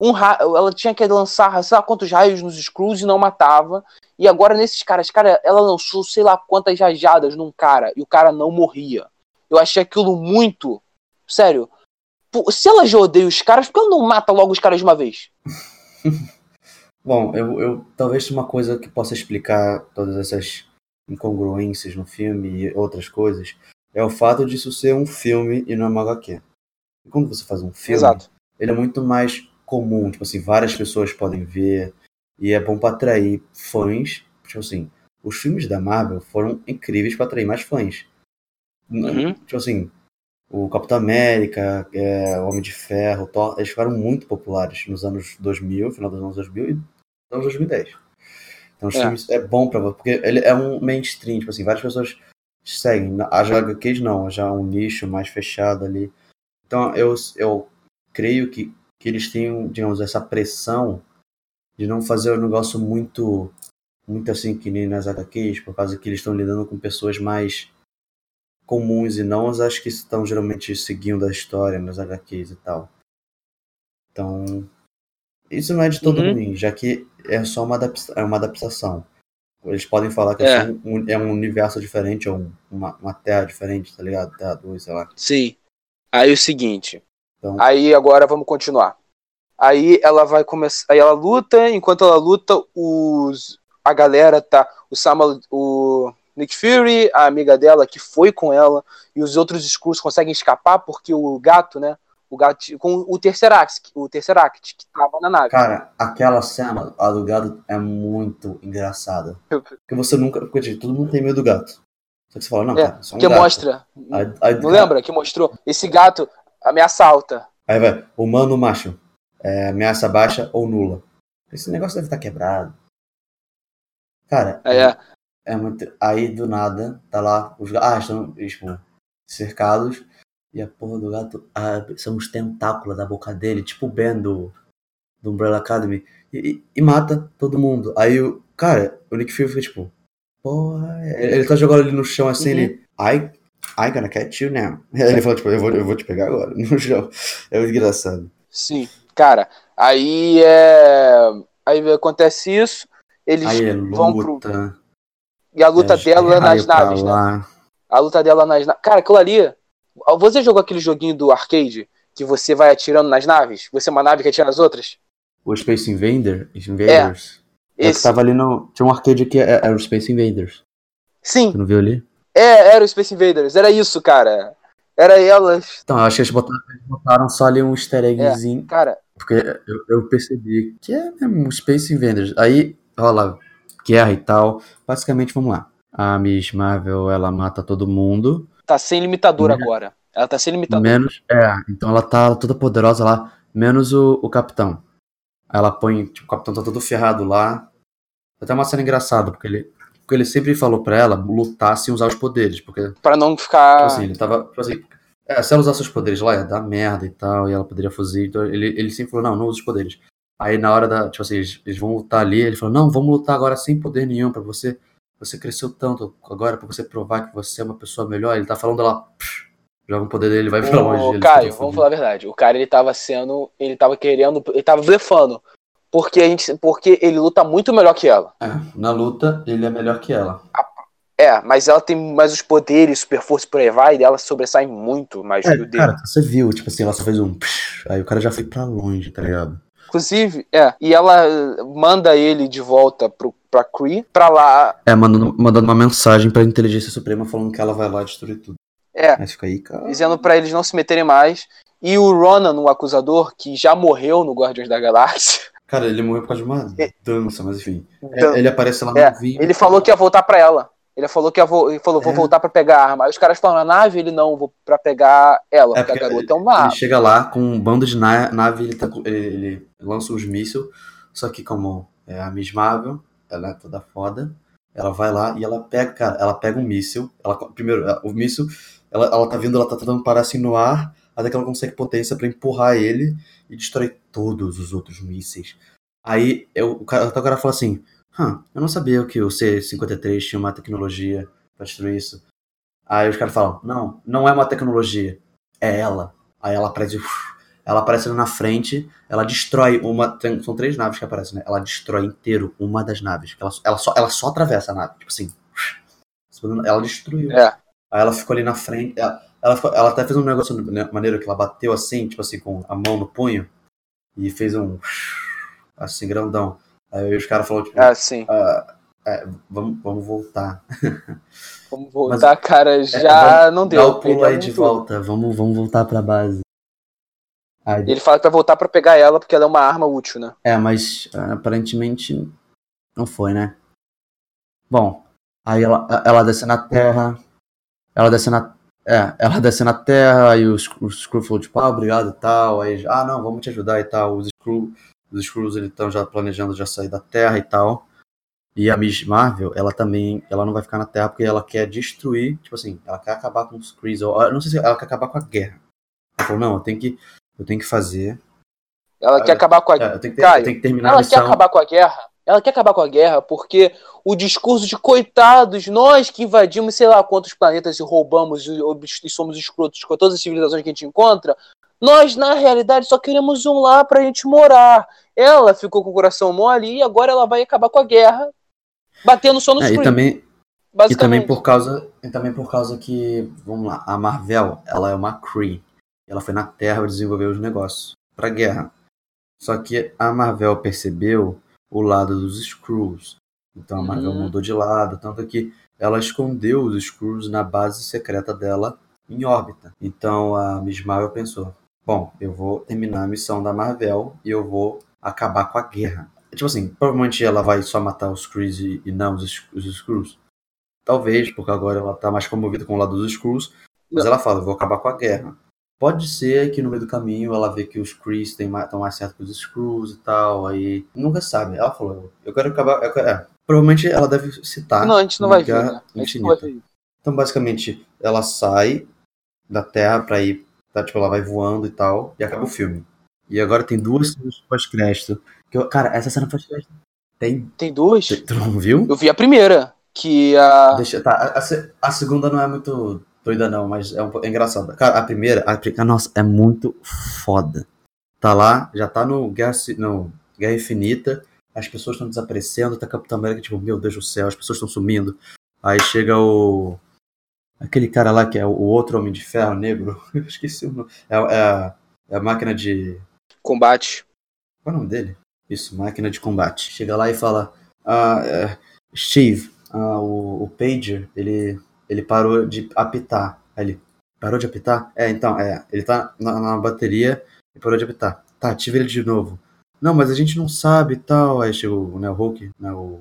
um raio, ela tinha que lançar sei lá quantos raios nos Skrulls e não matava. E agora nesses caras, cara, ela lançou sei lá quantas rajadas num cara e o cara não morria. Eu achei aquilo muito. Sério. Se ela já odeia os caras, por que ela não mata logo os caras de uma vez? Bom, eu, eu talvez uma coisa que possa explicar todas essas incongruências no filme e outras coisas é o fato disso ser um filme e não uma HQ. E quando você faz um filme, Exato. ele é muito mais comum, tipo assim, várias pessoas podem ver e é bom para atrair fãs. Tipo assim, os filmes da Marvel foram incríveis para atrair mais fãs. Uhum. Tipo assim, o Capitão América, é, o Homem de Ferro, Thor, eles ficaram muito populares nos anos 2000, final dos anos 2000 e anos 2010. Então, os é. filmes é bom para porque ele é um mainstream, tipo assim, várias pessoas seguem. As HQs não, já um nicho mais fechado ali. Então eu, eu creio que, que eles tenham, digamos, essa pressão de não fazer um negócio muito, muito assim que nem nas HQs, por causa que eles estão lidando com pessoas mais comuns e não as que estão geralmente seguindo a história nas HQs e tal. Então, isso não é de todo uhum. ruim, já que é só uma, é uma adaptação. Eles podem falar que é, um, é um universo diferente ou uma, uma terra diferente, tá ligado? Terra 2, sei lá. Sim. Aí o seguinte. Então... Aí agora vamos continuar. Aí ela vai começar. Aí ela luta, enquanto ela luta, os. A galera tá. O Samuel. O Nick Fury, a amiga dela que foi com ela, e os outros Skrulls conseguem escapar porque o gato, né? O gato com o Tesseract, o Tesseract que tava na nave. Cara, aquela cena, a do gato, é muito engraçada. Porque você nunca. Porque todo mundo tem medo do gato. Só que você fala, não, é, cara, é um que gato. mostra. não lembra? Que mostrou. Esse gato ameaça alta. Aí vai, humano macho. É, ameaça baixa ou nula. Esse negócio deve estar quebrado. Cara, é, é, é muito. Aí do nada, tá lá, os gatos. Ah, estão, tipo, cercados. E a porra do gato abre, são os tentáculos da boca dele, tipo o Ben do, do Umbrella Academy, e, e, mata todo mundo. Aí o. Cara, o Nick Fury fica tipo. Porra. Ele tá jogando ali no chão assim, uhum. ele. I, I gonna catch you now. Ele fala, tipo, eu vou, eu vou te pegar agora, no chão. É muito engraçado. Sim, cara. Aí é. Aí acontece isso. Eles aí vão pro. E a luta é, dela nas naves, né? A luta dela nas naves. Cara, aquilo ali você jogou aquele joguinho do arcade que você vai atirando nas naves? Você é uma nave que atira nas outras? O Space Invader? Invaders? É. é esse. tava ali no. Tinha um arcade que é, era o Space Invaders. Sim. Você não viu ali? É, era o Space Invaders. Era isso, cara. Era elas. Então, acho que eles botaram, eles botaram só ali um easter eggzinho. É, cara. Porque eu, eu, percebi que é mesmo Space Invaders. Aí rola guerra e tal. Basicamente, vamos lá. A Miss Marvel, ela mata todo mundo. Tá sem limitador agora. Ela tá sem limitador. Menos. É, então ela tá toda poderosa lá, menos o, o capitão. Aí ela põe. Tipo, o capitão tá todo ferrado lá. Até uma cena engraçada, porque ele. Porque ele sempre falou pra ela lutar sem usar os poderes. Porque, tipo Pra não ficar. assim, ele tava. Tipo assim, é, se ela usasse os poderes lá, ia dar merda e tal, e ela poderia fugir. Então ele, ele sempre falou, não, não usa os poderes. Aí na hora da. Tipo assim, eles, eles vão lutar ali, ele falou, não, vamos lutar agora sem poder nenhum, pra você. Você cresceu tanto agora, pra você provar que você é uma pessoa melhor. Ele tá falando lá. Joga o poder dele, vai pra longe. O ele Caio, vamos falar a verdade. O cara ele tava sendo. Ele tava querendo. Ele tava blefando. Porque, a gente, porque ele luta muito melhor que ela. É, na luta, ele é melhor que ela. É, mas ela tem mais os poderes, super força por aí vai, e ela sobressai muito mais que o dele. É, cara, você viu, tipo assim, ela só fez um. Aí o cara já foi pra longe, tá ligado? Inclusive, é. E ela manda ele de volta pro, pra Kree, pra lá. É, mandando, mandando uma mensagem pra Inteligência Suprema falando que ela vai lá destruir tudo. É, Aí fica aí, cara. dizendo pra eles não se meterem mais. E o Ronan, o acusador, que já morreu no Guardiões da Galáxia, Cara, ele morreu por causa de uma dança, mas enfim. É, dan- ele aparece lá no É, vídeo. ele falou que ia voltar pra ela. Ele falou que ia vo ele falou, vou É. voltar pra pegar a arma. Aí os caras falam, na nave? Ele não, vou pra pegar ela, É, porque a porque garota é uma Ele chega lá com um bando de na- nave, ele, tá ele, ele lança os mísseis, só que como é a Miss Marvel, ela é toda foda, ela vai lá e ela pega, cara, ela pega um míssil, ela, primeiro, ela- o míssil, ela, ela tá vindo, ela tá tentando parar assim no ar, até que ela consegue potência pra empurrar ele e destrói todos os outros mísseis. Aí eu, o cara, o cara fala assim, "Hã, eu não sabia que o C-53 tinha uma tecnologia pra destruir isso. Aí os caras falam, não, não é uma tecnologia, é ela. Aí ela aparece, uf, ela aparece ali na frente, ela destrói uma, tem- são três naves que aparecem, né? Ela destrói inteiro uma das naves. Ela, ela, só, ela só atravessa a nave, tipo assim, ela destruiu. É. Aí ela ficou ali na frente, ela, ela, ficou- ela até fez um negócio né, maneiro que ela bateu assim, tipo assim, com a mão no punho, e fez um, assim, grandão. Aí os caras falaram, tipo, É, sim. "Ah, é, vamos, vamos voltar. Vamos voltar, cara. Já vamos não Dá deu. o pulo aí de volta, vamos, vamos voltar pra base. Aí, Ele fala vai voltar pra pegar ela porque ela é uma arma útil, né? É, mas ah, aparentemente não foi, né? Bom, aí ela, ela desce na terra, ela desce na. É, ela desce na terra, aí os, os Screw falou, tipo, ah, obrigado e tal. Aí, ah, não, vamos te ajudar e tal. Os Screw, os Screws eles estão já planejando já sair da terra e tal. E a Miss Marvel, ela também, ela não vai ficar na terra porque ela quer destruir, tipo assim, ela quer acabar com os Krees, ou não sei se ela quer acabar com a guerra. Ela falou, não, eu tenho que, eu tenho que fazer, Ela Ah, quer acabar com a é, eu tenho que, ter- Caio, eu tenho que terminar a Ela quer acabar com a guerra. Ela quer acabar com a guerra porque o discurso de coitados, nós que invadimos sei lá quantos planetas e roubamos e, somos escrotos com todas as civilizações que a gente encontra, nós na realidade só queremos um lá pra gente morar. Ela ficou com o coração mole e agora ela vai acabar com a guerra, batendo só no É, e também, E também por causa, e também por causa que, vamos lá, a Marvel, ela é uma Kree. Ela foi na Terra desenvolver os negócios pra guerra. Só que a Marvel percebeu o lado dos Skrulls. Então a Marvel Uhum. mudou de lado, tanto que ela escondeu os Skrulls na base secreta dela em órbita. Então a Miss Marvel pensou: bom, eu vou terminar a missão da Marvel e eu vou acabar com a guerra. Tipo assim, provavelmente ela vai só matar os e, e não os, os Skrulls. Talvez, porque agora ela tá mais comovida com o lado dos Skrulls. Mas ela fala, eu vou acabar com a guerra. Pode ser que no meio do caminho ela vê que os Krees estão mais, mais certo que os Skrulls e tal, aí nunca sabe. Ela falou, eu quero acabar... Eu quero, é, provavelmente ela deve citar Não, a gente não vai ver, né? Vai ver. Então, basicamente, ela sai da Terra pra ir. Tá, tipo, ela vai voando e tal. E acaba o filme. E agora tem duas cenas pós-crédito. Cara, essa cena pós-crédito. Tem. Tem duas? Tu não viu? Eu vi a primeira, que a Deixa, tá, a, a a segunda não é muito doida, não, mas é, um, é engraçada. Cara, a primeira, a, ah, nossa, é muito foda. Tá lá, já tá no Guerra, no Guerra Infinita, as pessoas estão desaparecendo, tá Capitão América, tipo, meu Deus do céu, as pessoas estão sumindo. Aí chega o. Aquele cara lá que é o outro Homem de Ferro negro, eu esqueci o nome. É, é a, é a máquina de. combate. Qual é o nome dele? Isso, máquina de combate. Chega lá e fala: ah, é, Steve, ah, o, o Pager, ele, ele parou de apitar. Aí ele parou de apitar? É, então, é. Ele tá na, na bateria e parou de apitar. Tá, ativa ele de novo. não, mas a gente não sabe e tal. Aí chega o, né, o Hulk, né, o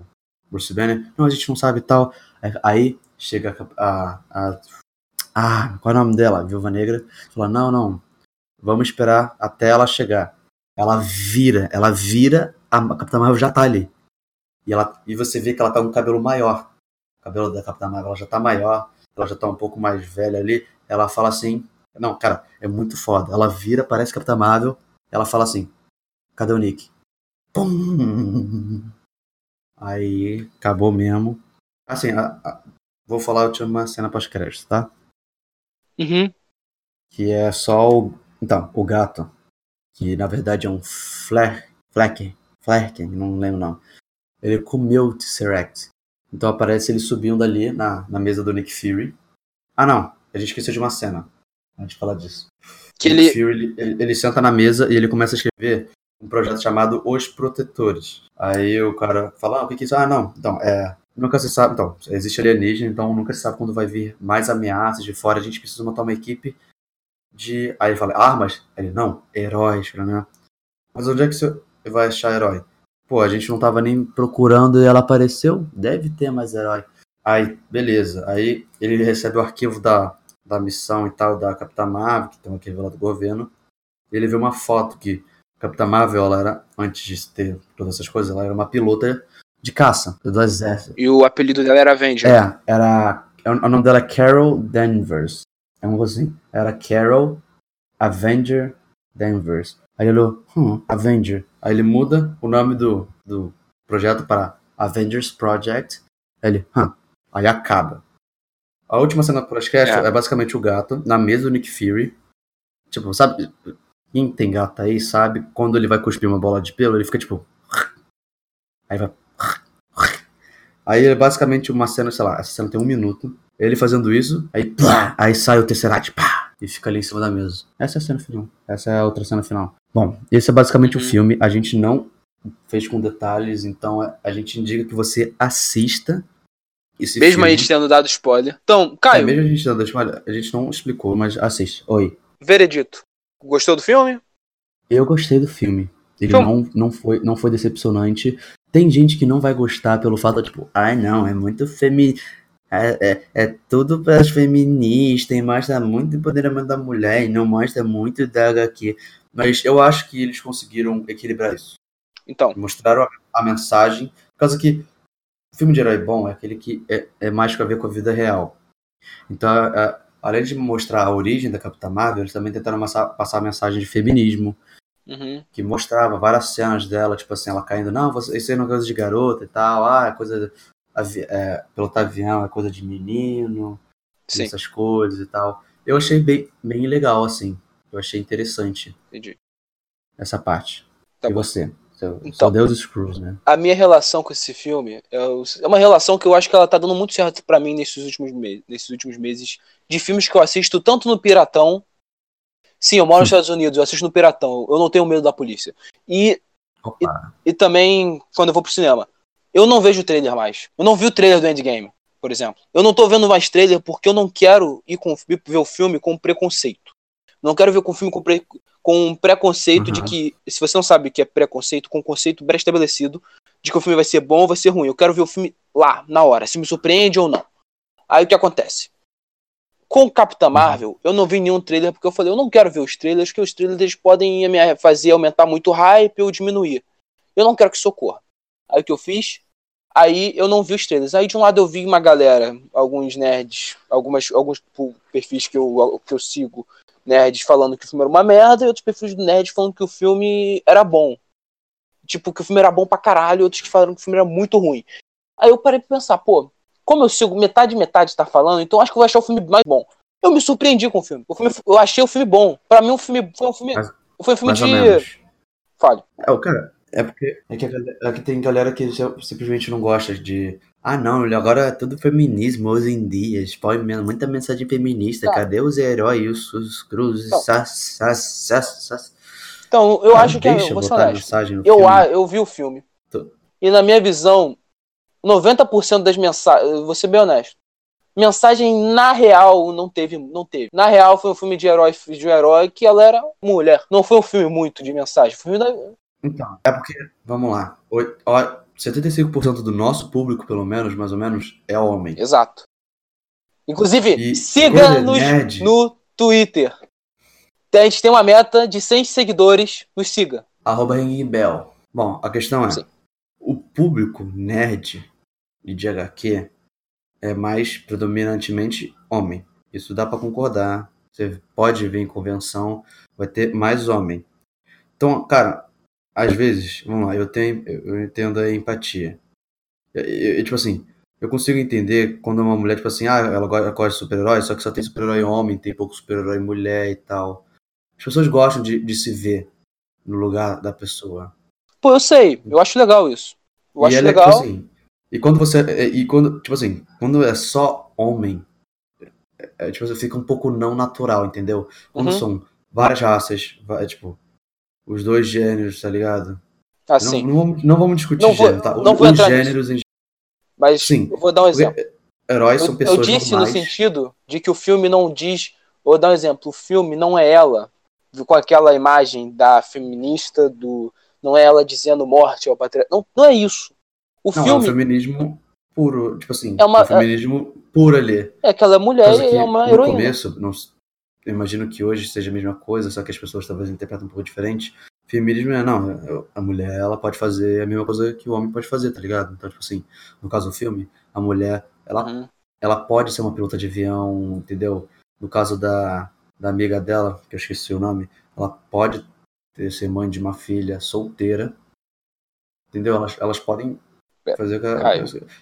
Bruce Banner, não, a gente não sabe e tal. Aí chega a, a, ah, qual é o nome dela? Viúva Negra. Fala, não, não, vamos esperar até ela chegar. Ela vira, ela vira, a Capitã Marvel já tá ali. E, ela, e você vê que ela tá com um cabelo maior. Cabelo da Capitã Marvel ela já tá maior, ela já tá um pouco mais velha ali. Ela fala assim, não, cara, é muito foda. Ela vira, parece Capitã Marvel, ela fala assim, cadê o Nick? Pum! Aí, acabou mesmo. Assim, a, a, vou falar a última cena pós-crédito, tá? Uhum. Que é só o. Então, o gato. Que na verdade é um Flair. Fleck. Fleck, não lembro não. Ele comeu o Tesseract. Então aparece ele subindo ali na, na mesa do Nick Fury. Ah não, a gente esqueceu de uma cena. A gente fala disso. Que Nick ele... Fury, ele, ele senta na mesa e ele começa a escrever um projeto chamado Os Protetores. Aí o cara fala, ah, o que que é isso? Ah, não, então, é, Nunca se sabe, então, existe alienígena, então nunca se sabe quando vai vir mais ameaças de fora. A gente precisa montar uma equipe de. Aí ele fala, armas? Ele, não, heróis, né? Mas onde é que você vai achar herói? Pô, a gente não tava nem procurando e ela apareceu? Deve ter mais herói. Aí, beleza. Aí ele recebe o arquivo da, da missão e tal, da Capitã Marvel, que tem um arquivo lá do governo. Ele vê uma foto que a Capitã Marvel, ela era, antes de ter todas essas coisas, ela era uma pilota de caça do exército. E o apelido dela era Avenger. É, era. O nome dela é Carol Danvers. É uma coisa assim. Era Carol Avenger Danvers. Aí ele olhou, hum, Avenger. Aí ele muda o nome do, do projeto para Avengers Project. Aí ele, hum. Aí acaba. A última cena do podcast é. é basicamente o gato na mesa do Nick Fury. Tipo, sabe? Quem tem gato aí sabe quando ele vai cuspir uma bola de pelo, ele fica tipo. Aí vai Aí é basicamente uma cena, sei lá, essa cena tem um minuto. Ele fazendo isso, aí aí sai o Tesseract, pá, e fica ali em cima da mesa. Essa é a cena final. Essa é a outra cena final. Bom, esse é basicamente o filme. A gente não fez com detalhes, então a gente indica que você assista esse Mesmo filme. a gente tendo dado spoiler. Então, É, Caio, mesmo a gente dando spoiler, a gente não explicou, mas assiste. Oi. veredito. Gostou do filme? Eu gostei do filme. Ele Então- não, não, foi, não foi decepcionante. Tem gente que não vai gostar pelo fato, tipo, ai não, é muito femi... É, é, é tudo para as feministas e mostra muito empoderamento da mulher e não mostra muito da HQ. Mas eu acho que eles conseguiram equilibrar isso. Então, Mostraram a, a mensagem. Por causa que filme de herói bom é aquele que é, é mais com a ver com a vida real. Então, além de mostrar a origem da Capitã Marvel, eles também tentaram massa- passar a mensagem de feminismo uhum. que mostrava várias cenas dela, tipo assim, ela caindo, não, você- isso aí não é coisa de garota e tal, ah, é coisa. Avi é, pilotar avião é coisa de menino, sim, essas coisas e tal. Eu achei bem, bem legal, assim. Eu achei interessante entendi. essa parte. Tá e bom. você? Então. Deus Screws, né? A minha relação com esse filme é, uma relação que eu acho que ela tá dando muito certo pra mim nesses últimos, meses, nesses últimos meses de filmes que eu assisto tanto no Piratão. Sim, eu moro nos Estados Unidos, eu assisto no Piratão, eu não tenho medo da polícia. E Opa, e também quando eu vou pro cinema. Eu não vejo trailer mais. Eu não vi o trailer do Endgame, por exemplo. Eu não tô vendo mais trailer porque eu não quero ir, com, ver o filme com preconceito. Não quero ver o filme com, pre, com um preconceito de Uhum. que, se você não sabe o que é preconceito, com um conceito pré-estabelecido de que o filme vai ser bom ou vai ser ruim. Eu quero ver o filme lá, na hora, se me surpreende ou não. Aí o que acontece? Com o Capitã Marvel, eu não vi nenhum trailer porque eu falei, eu não quero ver os trailers, porque os trailers podem me fazer aumentar muito o hype ou diminuir. Eu não quero que isso ocorra. Aí o que eu fiz? Aí eu não vi os trailers. Aí de um lado eu vi uma galera, alguns nerds, algumas, alguns perfis que eu, que eu sigo, nerds falando que o filme era uma merda, e outros perfis de nerds falando que o filme era bom. Tipo, que o filme era bom pra caralho, e outros que falaram que o filme era muito ruim. Aí eu parei pra pensar, pô, como eu sigo metade metade tá falando, então acho que eu vou achar o filme mais bom. Eu me surpreendi com o filme. O filme eu achei o filme bom. Pra mim, um filme, foi um filme. Mais- Foi um filme de. Fale. É, o cara, é porque, é que, é que tem galera que simplesmente não gosta de. Ah, não, agora é tudo feminismo hoje em dia. Põe muita mensagem feminista. Tá. Cadê os heróis, os, os cruzes? Não. Sas, sas, sas, sas. Então, eu Cara, acho que é. deixa Eu mensagem Eu, a- eu vi o filme. Tô- E na minha visão, 90% das mensagens. Vou ser bem honesto. Mensagem na real não teve, não teve. Na real foi um filme de herói, de um herói que ela era mulher. Não foi um filme muito de mensagem. Foi um filme da- Então, é porque, vamos lá, oi- ó, 75% do nosso público, pelo menos, mais ou menos, é homem. Exato. Inclusive, siga-nos nerd- no Twitter. A gente tem uma meta de 100 seguidores. Nos siga. Arroba Bell. Bom, a questão é, Sim. o público nerd e de HQ é mais predominantemente homem. Isso dá pra concordar. Você pode ver em convenção, vai ter mais homem. Então, cara, às vezes, vamos lá, eu tenho, eu entendo a empatia. Eu- eu- tipo assim, eu consigo entender quando uma mulher, tipo assim, ah, ela go- ela gosta de super-herói, só que só tem super-herói homem, tem pouco super-herói mulher e tal. As pessoas gostam de, de se ver no lugar da pessoa. Pô, eu sei. Eu acho legal isso. Eu e acho ela é, legal. tipo assim, e quando você. E quando, tipo assim, quando é só homem, é, é, tipo, fica um pouco não natural, entendeu? Quando Uhum. são várias raças, é, tipo, os dois gêneros, tá ligado? assim. Não, não, vamos, não vamos discutir Não vou- gênero, tá? não Os vou gêneros em Mas Sim. eu vou dar um exemplo. Heróis são Eu, eu pessoas disse normais. no sentido de que o filme não diz. Vou dar um exemplo. O filme não é ela com aquela imagem da feminista, do. Não é ela dizendo morte ao patriarca. Não, não é isso. O Não, é um filme feminismo puro, tipo assim, É uma- um feminismo puro ali. é aquela Por mulher e é uma no heroína. começo, não, eu imagino que hoje seja a mesma coisa, só que as pessoas talvez interpretam um pouco diferente. Feminismo é, não, eu- a mulher, ela pode fazer a mesma coisa que o homem pode fazer, tá ligado? Então, tipo assim, no caso do filme, a mulher, ela, Uhum. ela pode ser uma pilota de avião, entendeu? No caso da, da amiga dela, que eu esqueci o nome, ela pode ter, ser mãe de uma filha solteira, entendeu? Elas, elas podem É, fazer o que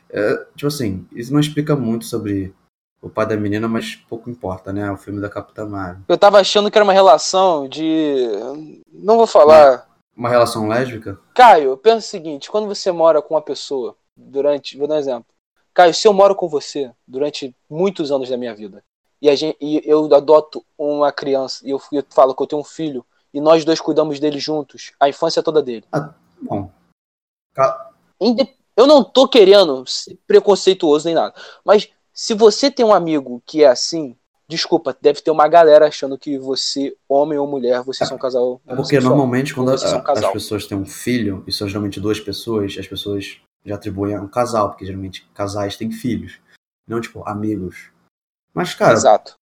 é, Tipo assim, isso não explica muito sobre o pai da menina, mas pouco importa, né? O filme da Capitã Marvel. Eu tava achando que era uma relação de. Não vou falar. Uma relação lésbica? Caio, pensa o seguinte: quando você mora com uma pessoa durante. Vou dar um exemplo. Caio, se eu moro com você durante muitos anos da minha vida e, a gente, e eu adoto uma criança e eu, eu falo que eu tenho um filho e nós dois cuidamos dele juntos, a infância toda dele. Bom, Inde- Eu não tô querendo ser preconceituoso nem nada, mas se você tem um amigo que é assim, desculpa, deve ter uma galera achando que você, homem ou mulher, vocês são um casal. é porque normalmente quando a- um as pessoas têm um filho, e são geralmente duas pessoas, as pessoas já atribuem a um casal, porque geralmente casais têm filhos, não tipo amigos. Mas, cara, Exato.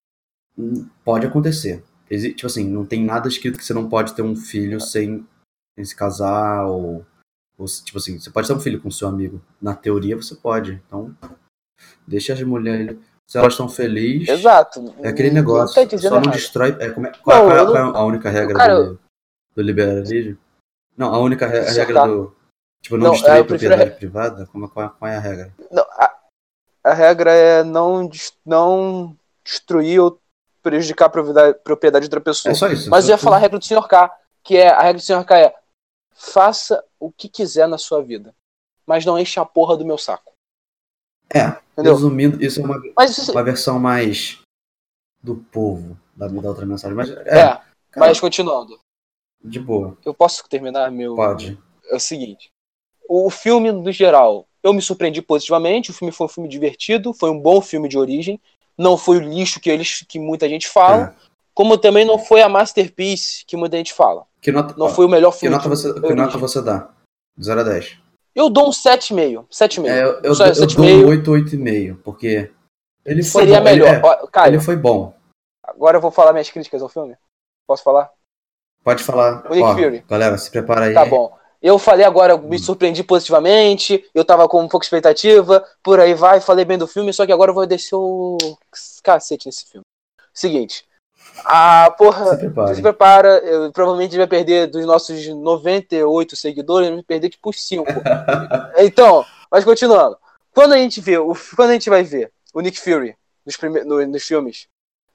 hum, pode acontecer. Exi- tipo assim, não tem nada escrito que você não pode ter um filho sem, se casar, ou, ou tipo assim, você pode ter um filho com seu amigo. Na teoria você pode. Então, deixa as mulheres. Se elas estão felizes. Exato. É aquele negócio. tá dizendo só não errado. destrói. É, como é- qual, Não, qual é- eu não- qual é a única regra Cara, do, do liberalismo? Não, a única re- a Cercar. regra do. Tipo, não, Não, destruir é, eu a propriedade privada? Como, é- qual, é- qual é a regra? Não, a, a regra é não, não destruir ou prejudicar a propriedade, propriedade de outra pessoa. É só isso. Mas eu só ia falar a regra do Sr. K, que é a regra do Sr. K é faça o que quiser na sua vida, mas não enche a porra do meu saco. É, Entendeu? resumindo, isso é uma, isso, uma versão mais do povo da, da outra mensagem. Mas, é, é, mas continuando. de boa. Eu posso terminar meu Pode. é o seguinte. O filme, no geral, eu me surpreendi positivamente. O filme foi um filme divertido, foi um bom filme de origem. Não foi o lixo que eles que muita gente fala, É. como também não foi a masterpiece que muita gente fala. Que nota, Não foi o melhor que filme. nota de você, que nota você dá? De 0 a 10. Eu dou um 7,5. 7,5. É, eu, eu, eu, dou um 8, 8,5, porque ele foi Seria bom. melhor. Ele, é, Caio, ele foi bom. agora eu vou falar minhas críticas ao filme. Posso falar? Pode falar. O Nick Ó, Fury. Galera, se prepara aí. Tá bom. Eu falei agora, me surpreendi positivamente, eu tava com um pouco de expectativa, por aí vai, falei bem do filme, só que agora eu vou descer o cacete nesse filme. Seguinte, a porra, Se prepare. se prepara, eu provavelmente vai perder dos nossos 98 seguidores, vai perder tipo 5. então, mas continuando. Quando a gente vê, o, quando a gente vai ver o Nick Fury nos, prime, no, nos filmes,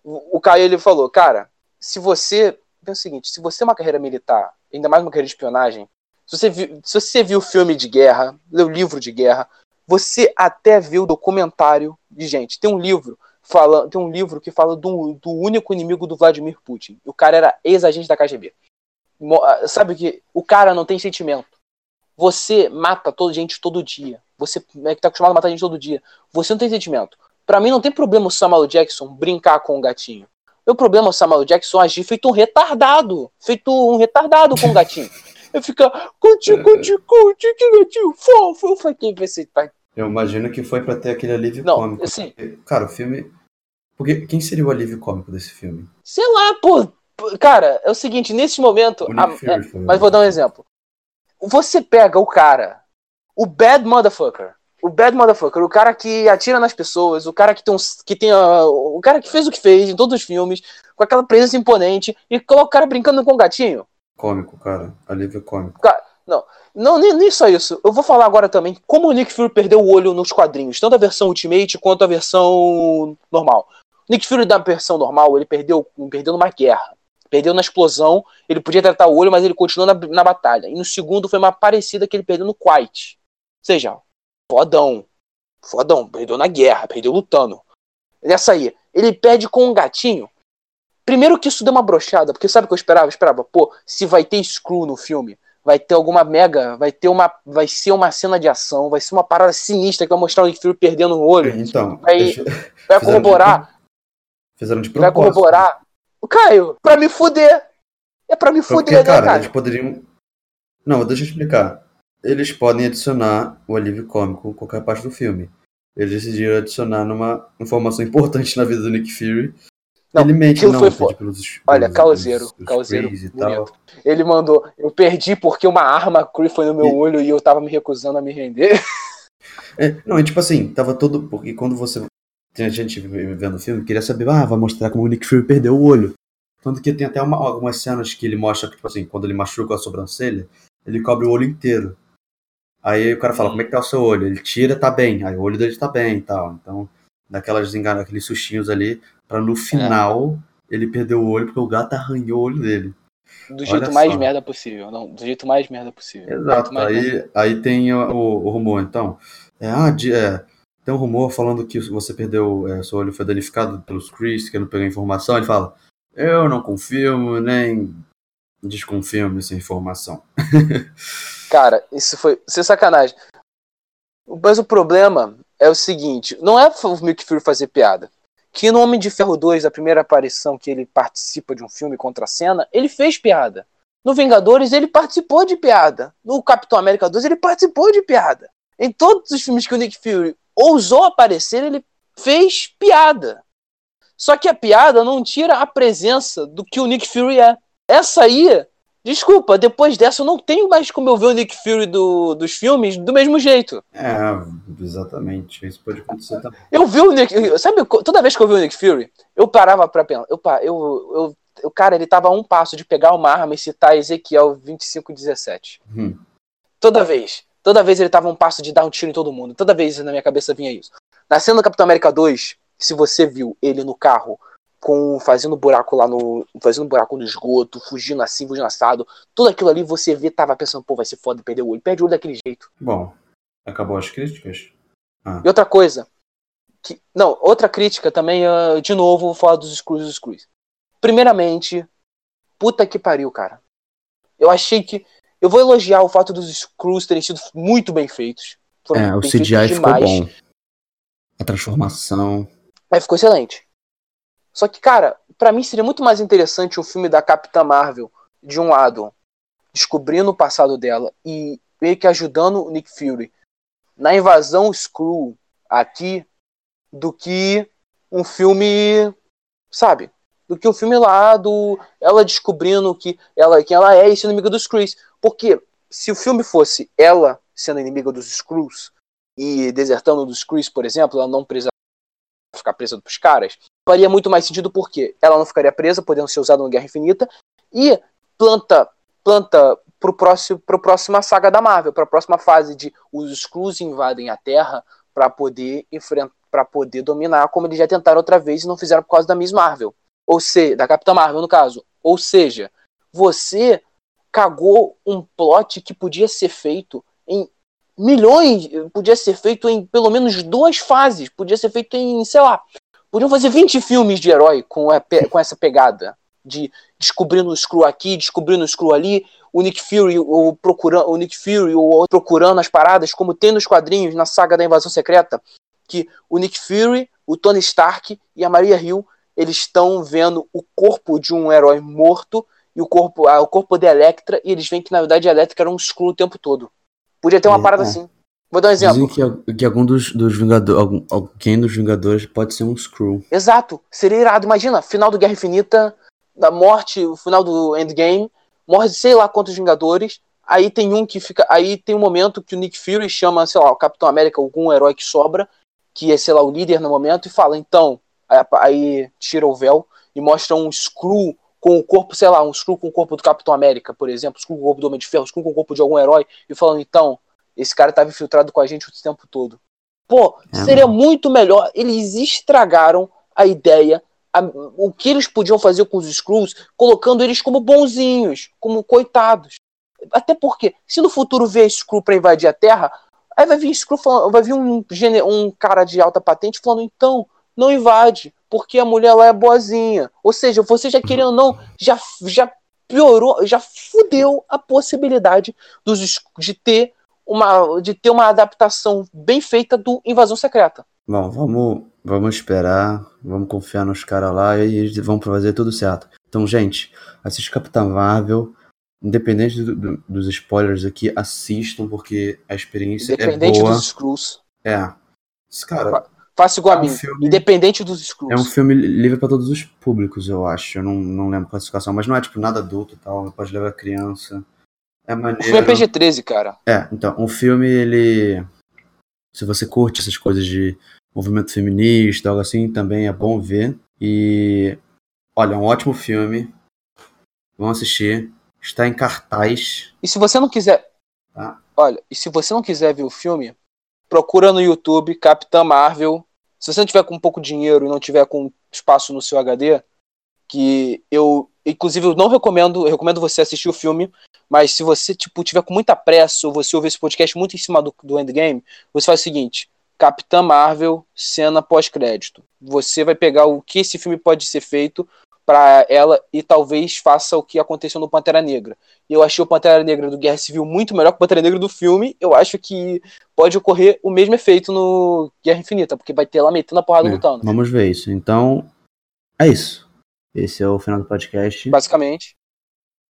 o, o Caio ele falou, cara, se você, pensa o seguinte, se você é uma carreira militar, ainda mais uma carreira de espionagem, se você, viu, se você viu filme de guerra, leu livro de guerra, você até viu documentário de gente. Tem um livro fala, tem um livro que fala do, do único inimigo do Vladimir Putin. O cara era ex-agente da KGB. Ah, Sabe que o cara não tem sentimento. Você mata toda gente todo dia. Você é que tá acostumado a matar gente todo dia. Você não tem sentimento. Pra mim não tem problema o Samuel Jackson brincar com o gatinho. O problema é o Samuel Jackson agir feito um retardado. Feito um retardado com o gatinho. Eu ficar, conte, conte, conte, que gatinho fofo. Eu falei, quem vai ser? Eu imagino que foi pra ter aquele alívio Não, cômico. assim, Cara, o filme. Porque quem seria o alívio cômico desse filme? sei lá, pô. Cara, é o seguinte, nesse momento. A- o Mas vou dar um exemplo. Você pega o cara, o bad motherfucker, o bad motherfucker, o cara que atira nas pessoas, o cara que tem, um, que tem a- o cara que fez o que fez em todos os filmes, com aquela presença imponente, e coloca o cara brincando com o gatinho. Cômico, cara. Alívio cômico. Não, nem, nem só isso. Eu vou falar agora também como o Nick Fury perdeu o olho nos quadrinhos, tanto a versão Ultimate quanto a versão normal. O Nick Fury da versão normal, ele perdeu, perdeu numa guerra. Perdeu na explosão, ele podia tratar o olho, mas ele continuou na, na batalha. E no segundo foi uma parecida que ele perdeu no Quiet. Ou seja, fodão. Fodão, perdeu na guerra, perdeu lutando. Nessa aí, ele perde com um gatinho. Primeiro que isso deu uma brochada, porque sabe o que eu esperava? Eu esperava, pô, se vai ter Screw no filme, vai ter alguma mega, vai ter uma, vai ser uma cena de ação, vai ser uma parada sinistra que vai mostrar o Nick Fury perdendo o olho, Então, vai de- corroborar, Fizeram de vai propósito. corroborar. O Caio, pra me fuder. É pra me Porque, fuder, né, cara, cara? eles poderiam. Não, deixa eu explicar. Eles podem adicionar o alívio cômico em qualquer parte do filme. Eles decidiram adicionar numa informação importante na vida do Nick Fury. Não, ele mente, aquilo não, foi foda. pelos, Olha, causeiro, causeiro e bonito. Ele mandou, eu perdi porque uma arma Cree foi no meu E- olho e eu tava me recusando a me render. É, não, é tipo assim, tava todo. Porque quando você. Tem gente vendo o filme, queria saber, ah, vai mostrar como o Nick Fury perdeu o olho. Tanto que tem até uma- algumas cenas que ele mostra, que, tipo assim, quando ele machuca a sobrancelha, ele cobre o olho inteiro. Aí o cara fala, como é que tá o seu olho? Ele tira, tá bem. Aí o olho dele tá bem e tal. Então, daquelas engana, aqueles sustinhos ali, pra no final ele perder o olho, porque o gato arranhou o olho dele. Do Olha jeito mais só. merda possível. Não, do jeito mais merda possível. Exato. mais merda. Aí, aí tem o, o- o rumor, então. É, ah, de- é, tem um rumor falando que você perdeu, é, seu olho foi danificado pelos Chris, que não pegou informação. Ele fala: Eu não confirmo, nem desconfirmo essa informação. Cara, isso foi sem sacanagem. Mas o problema é o seguinte: não é o Nick Fury fazer piada. Que no Homem de Ferro 2, a primeira aparição que ele participa de um filme contra a cena, ele fez piada. No Vingadores, ele participou de piada. No Capitão América 2, ele participou de piada. Em todos os filmes que o Nick Fury ousou aparecer, ele fez piada. Só que a piada não tira a presença do que o Nick Fury é. Essa aí Desculpa, depois dessa eu não tenho mais como eu ver o Nick Fury do, dos filmes do mesmo jeito. É, exatamente. Isso pode acontecer também. Eu vi o Nick. Sabe, toda vez que eu vi o Nick Fury, eu parava pra pensar. Eu, eu, eu, o cara, ele tava a um passo de pegar uma arma e citar Ezequiel 2517. Hum. Toda vez. Toda vez ele tava a um passo de dar um tiro em todo mundo. Toda vez na minha cabeça vinha isso. Na cena do Capitão América 2, se você viu ele no carro com fazendo buraco lá no. fazendo buraco no esgoto, fugindo assim, fugindo assado, tudo aquilo ali você vê, tava pensando, pô, vai ser foda perder o olho. Perde o olho daquele jeito. Bom, acabou as críticas? E outra coisa. Que, não, outra crítica também, ah, de novo, vou falar dos Screws dos Screws. Primeiramente, puta que pariu, cara. Eu achei que. Eu vou elogiar o fato dos Screws terem sido muito bem feitos. Foram É, o bem CGI feitos ficou demais. bom. A transformação. Aí ficou excelente. Só que, cara, pra mim seria muito mais interessante o filme da Capitã Marvel, de um lado, descobrindo o passado dela e meio que ajudando o Nick Fury na invasão Skrull aqui, do que um filme, sabe? Do que um filme lá do ela descobrindo que ela, que ela é esse inimigo dos Skrulls. Porque se o filme fosse ela sendo inimiga dos Skrulls e desertando dos Skrulls, por exemplo, ela não precisava ficar presa pros caras, faria muito mais sentido porque ela não ficaria presa, podendo ser usada no Guerra Infinita, e planta planta pro próximo pro próxima saga da Marvel, para a próxima fase de os Skrulls invadem a Terra para poder enfrentar para poder dominar, como eles já tentaram outra vez e não fizeram por causa da Miss Marvel. Ou seja, da Capitã Marvel no caso. Ou seja, você cagou um plot que podia ser feito em milhões, podia ser feito em pelo menos duas fases, podia ser feito em, sei lá, podiam fazer 20 filmes de herói com, a com essa pegada de descobrindo o Skrull aqui, descobrindo o Skrull ali, o Nick Fury, o procurando, o Nick Fury, o outro procurando as paradas, como tem nos quadrinhos na saga da Invasão Secreta, que o Nick Fury, o Tony Stark e a Maria Hill, eles estão vendo o corpo de um herói morto e o corpo, o corpo da Electra, e eles veem que na verdade a Electra era um Skrull o tempo todo. Podia ter uma É, parada é. assim. Vou dar um exemplo. Dizem que, que algum dos, dos Vingadores, algum, alguém dos Vingadores pode ser um Screw. Exato, seria irado. Imagina, final do Guerra Infinita, da morte, o final do Endgame, morre sei lá quantos Vingadores. Aí tem um que fica. Aí tem um momento que o Nick Fury chama, sei lá, o Capitão América, algum herói que sobra, que é, sei lá, o líder no momento, e fala, então. Aí, aí tira o véu e mostra um Skrull com o corpo, sei lá, um Skrull com o corpo do Capitão América, por exemplo, Skrull com o corpo do Homem de Ferro, Skrull com o corpo de algum herói, e falando, então, esse cara tava infiltrado com a gente o tempo todo. Pô, É, seria muito melhor. Eles estragaram a ideia, a- o que eles podiam fazer com os Skrulls, colocando eles como bonzinhos, como coitados. Até porque, se no futuro vier Skrull pra invadir a Terra, aí vai vir Skrull falando, vai vir um, um cara de alta patente falando, então, não invade, porque a mulher lá é boazinha. Ou seja, você já querendo ou não, já, já piorou, já fudeu a possibilidade dos, de ter uma de ter uma adaptação bem feita do Invasão Secreta. Bom, vamos, vamos esperar, vamos confiar nos caras lá e eles vão fazer tudo certo. Então, gente, assiste Capitã Marvel. Independente do- do- dos spoilers aqui, assistam, porque a experiência Independente é boa. dos Skrulls. É. Cara, Faça igual É a um mim. filme- Independente dos é um filme livre pra todos os públicos, eu acho. Eu não, não lembro a classificação, mas não é tipo nada adulto e tal. Pode levar criança. É O maneiro. filme é PG-13, cara. É, então, um filme, ele. Se você curte essas coisas de movimento feminista, algo assim, também é bom ver. E. Olha, é um ótimo filme. Vão assistir. Está em cartaz. E se você não quiser. Tá. Olha, e se você não quiser ver o filme, procura no YouTube Capitã Marvel. Se você não tiver com pouco dinheiro e não tiver com espaço no seu HD, que eu. Inclusive, eu não recomendo, eu recomendo você assistir o filme, mas se você, tipo, tiver com muita pressa ou você ouvir esse podcast muito em cima do, do Endgame, você faz o seguinte: Capitã Marvel, cena pós-crédito. Você vai pegar o que esse filme pode ser feito para ela e talvez faça o que aconteceu no Pantera Negra. Eu achei o Pantera Negra do Guerra Civil muito melhor que o Pantera Negra do filme. Eu acho que pode ocorrer o mesmo efeito no Guerra Infinita, porque vai ter ela metendo a porrada É, Thanos. Vamos ver isso. Então, é isso. Esse é o final do podcast. Basicamente.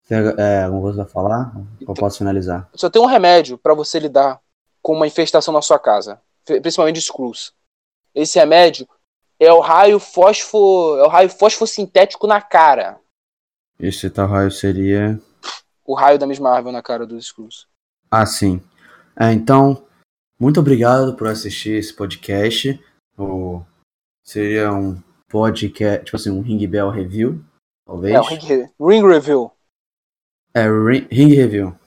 Tem é, alguma coisa pra falar? Eu posso finalizar? Só tem um remédio para você lidar com uma infestação na sua casa, principalmente de Skrulls. Esse remédio é o raio fosfo, é o raio fosfossintético na cara. Esse tal raio seria. O raio da mesma árvore na cara dos Skrulls. Ah, sim. É, então, muito obrigado por assistir esse podcast. O... Seria um podcast, tipo assim, um Ring Bell Review, talvez. É, o ring, ring Review. É, Ring, Review.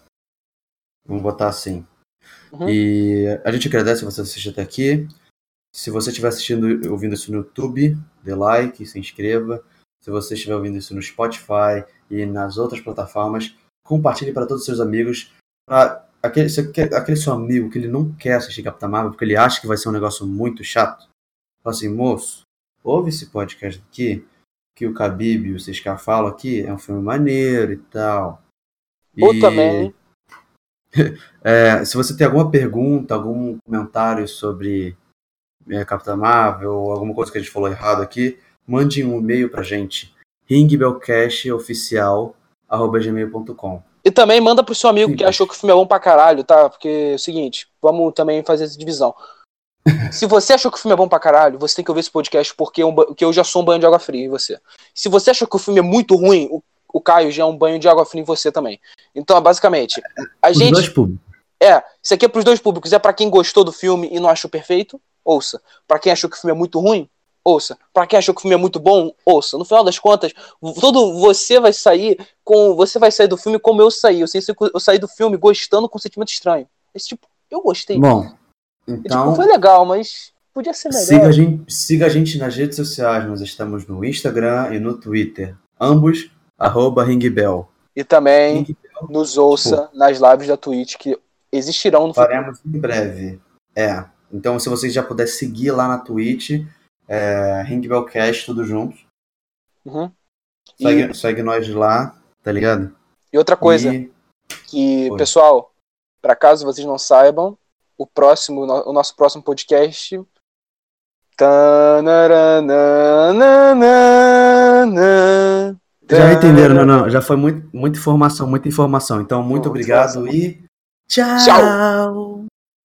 Vamos botar assim. Uhum. E a gente agradece você assistir até aqui. Se você estiver assistindo, ouvindo isso no YouTube, dê like, se inscreva. Se você estiver ouvindo isso no Spotify e nas outras plataformas, compartilhe para todos os seus amigos. Para aquele, aquele seu amigo que ele não quer assistir Capitã Marvel porque ele acha que vai ser um negócio muito chato. Fala assim, moço, ouve esse podcast aqui, que o Khabib e o Ciscar falam aqui, é um filme maneiro e tal. Ou E- também, é, se você tem alguma pergunta, algum comentário sobre é, Capitã Marvel ou alguma coisa que a gente falou errado aqui, mande um e-mail pra gente. ringbellcast.oficial.gmail.com E também manda pro seu amigo que Simples. achou que o filme é bom pra caralho, tá? Porque é o seguinte, vamos também fazer essa divisão. Se você achou que o filme é bom pra caralho, você tem que ouvir esse podcast porque, é um ba- porque eu já sou um banho de água fria em você. Se você achou que o filme é muito ruim, o, o Caio já é um banho de água fria em você também. Então, basicamente, a Os gente. dois públicos. É, isso aqui é pros dois públicos. É pra quem gostou do filme e não achou perfeito, ouça. Pra quem achou que o filme é muito ruim, ouça. Pra quem achou que o filme é muito bom, ouça. No final das contas, todo você vai sair com você vai sair do filme como eu saí. Eu, sei, eu saí do filme gostando com um sentimento estranho. Esse tipo, eu gostei. Bom, E, então tipo, foi legal, mas podia ser melhor. siga a, gente, siga a gente nas redes sociais. Nós estamos no Instagram e no Twitter. Ambos, arroba ringbell. E também nos ouça nas lives da Twitch que existirão no futuro. faremos em breve. É. Então, se vocês já puderem seguir lá na Twitch, é, Ringbellcast, tudo junto. Uhum. E, Segue, segue nós lá, tá ligado? e outra coisa, E- que, Oi. pessoal, para caso vocês não saibam, o próximo, o nosso próximo podcast. Tananana, Já entenderam, não, não. Já foi muito, muita informação, muita informação. Então, muito obrito obrigado e tchau. tchau.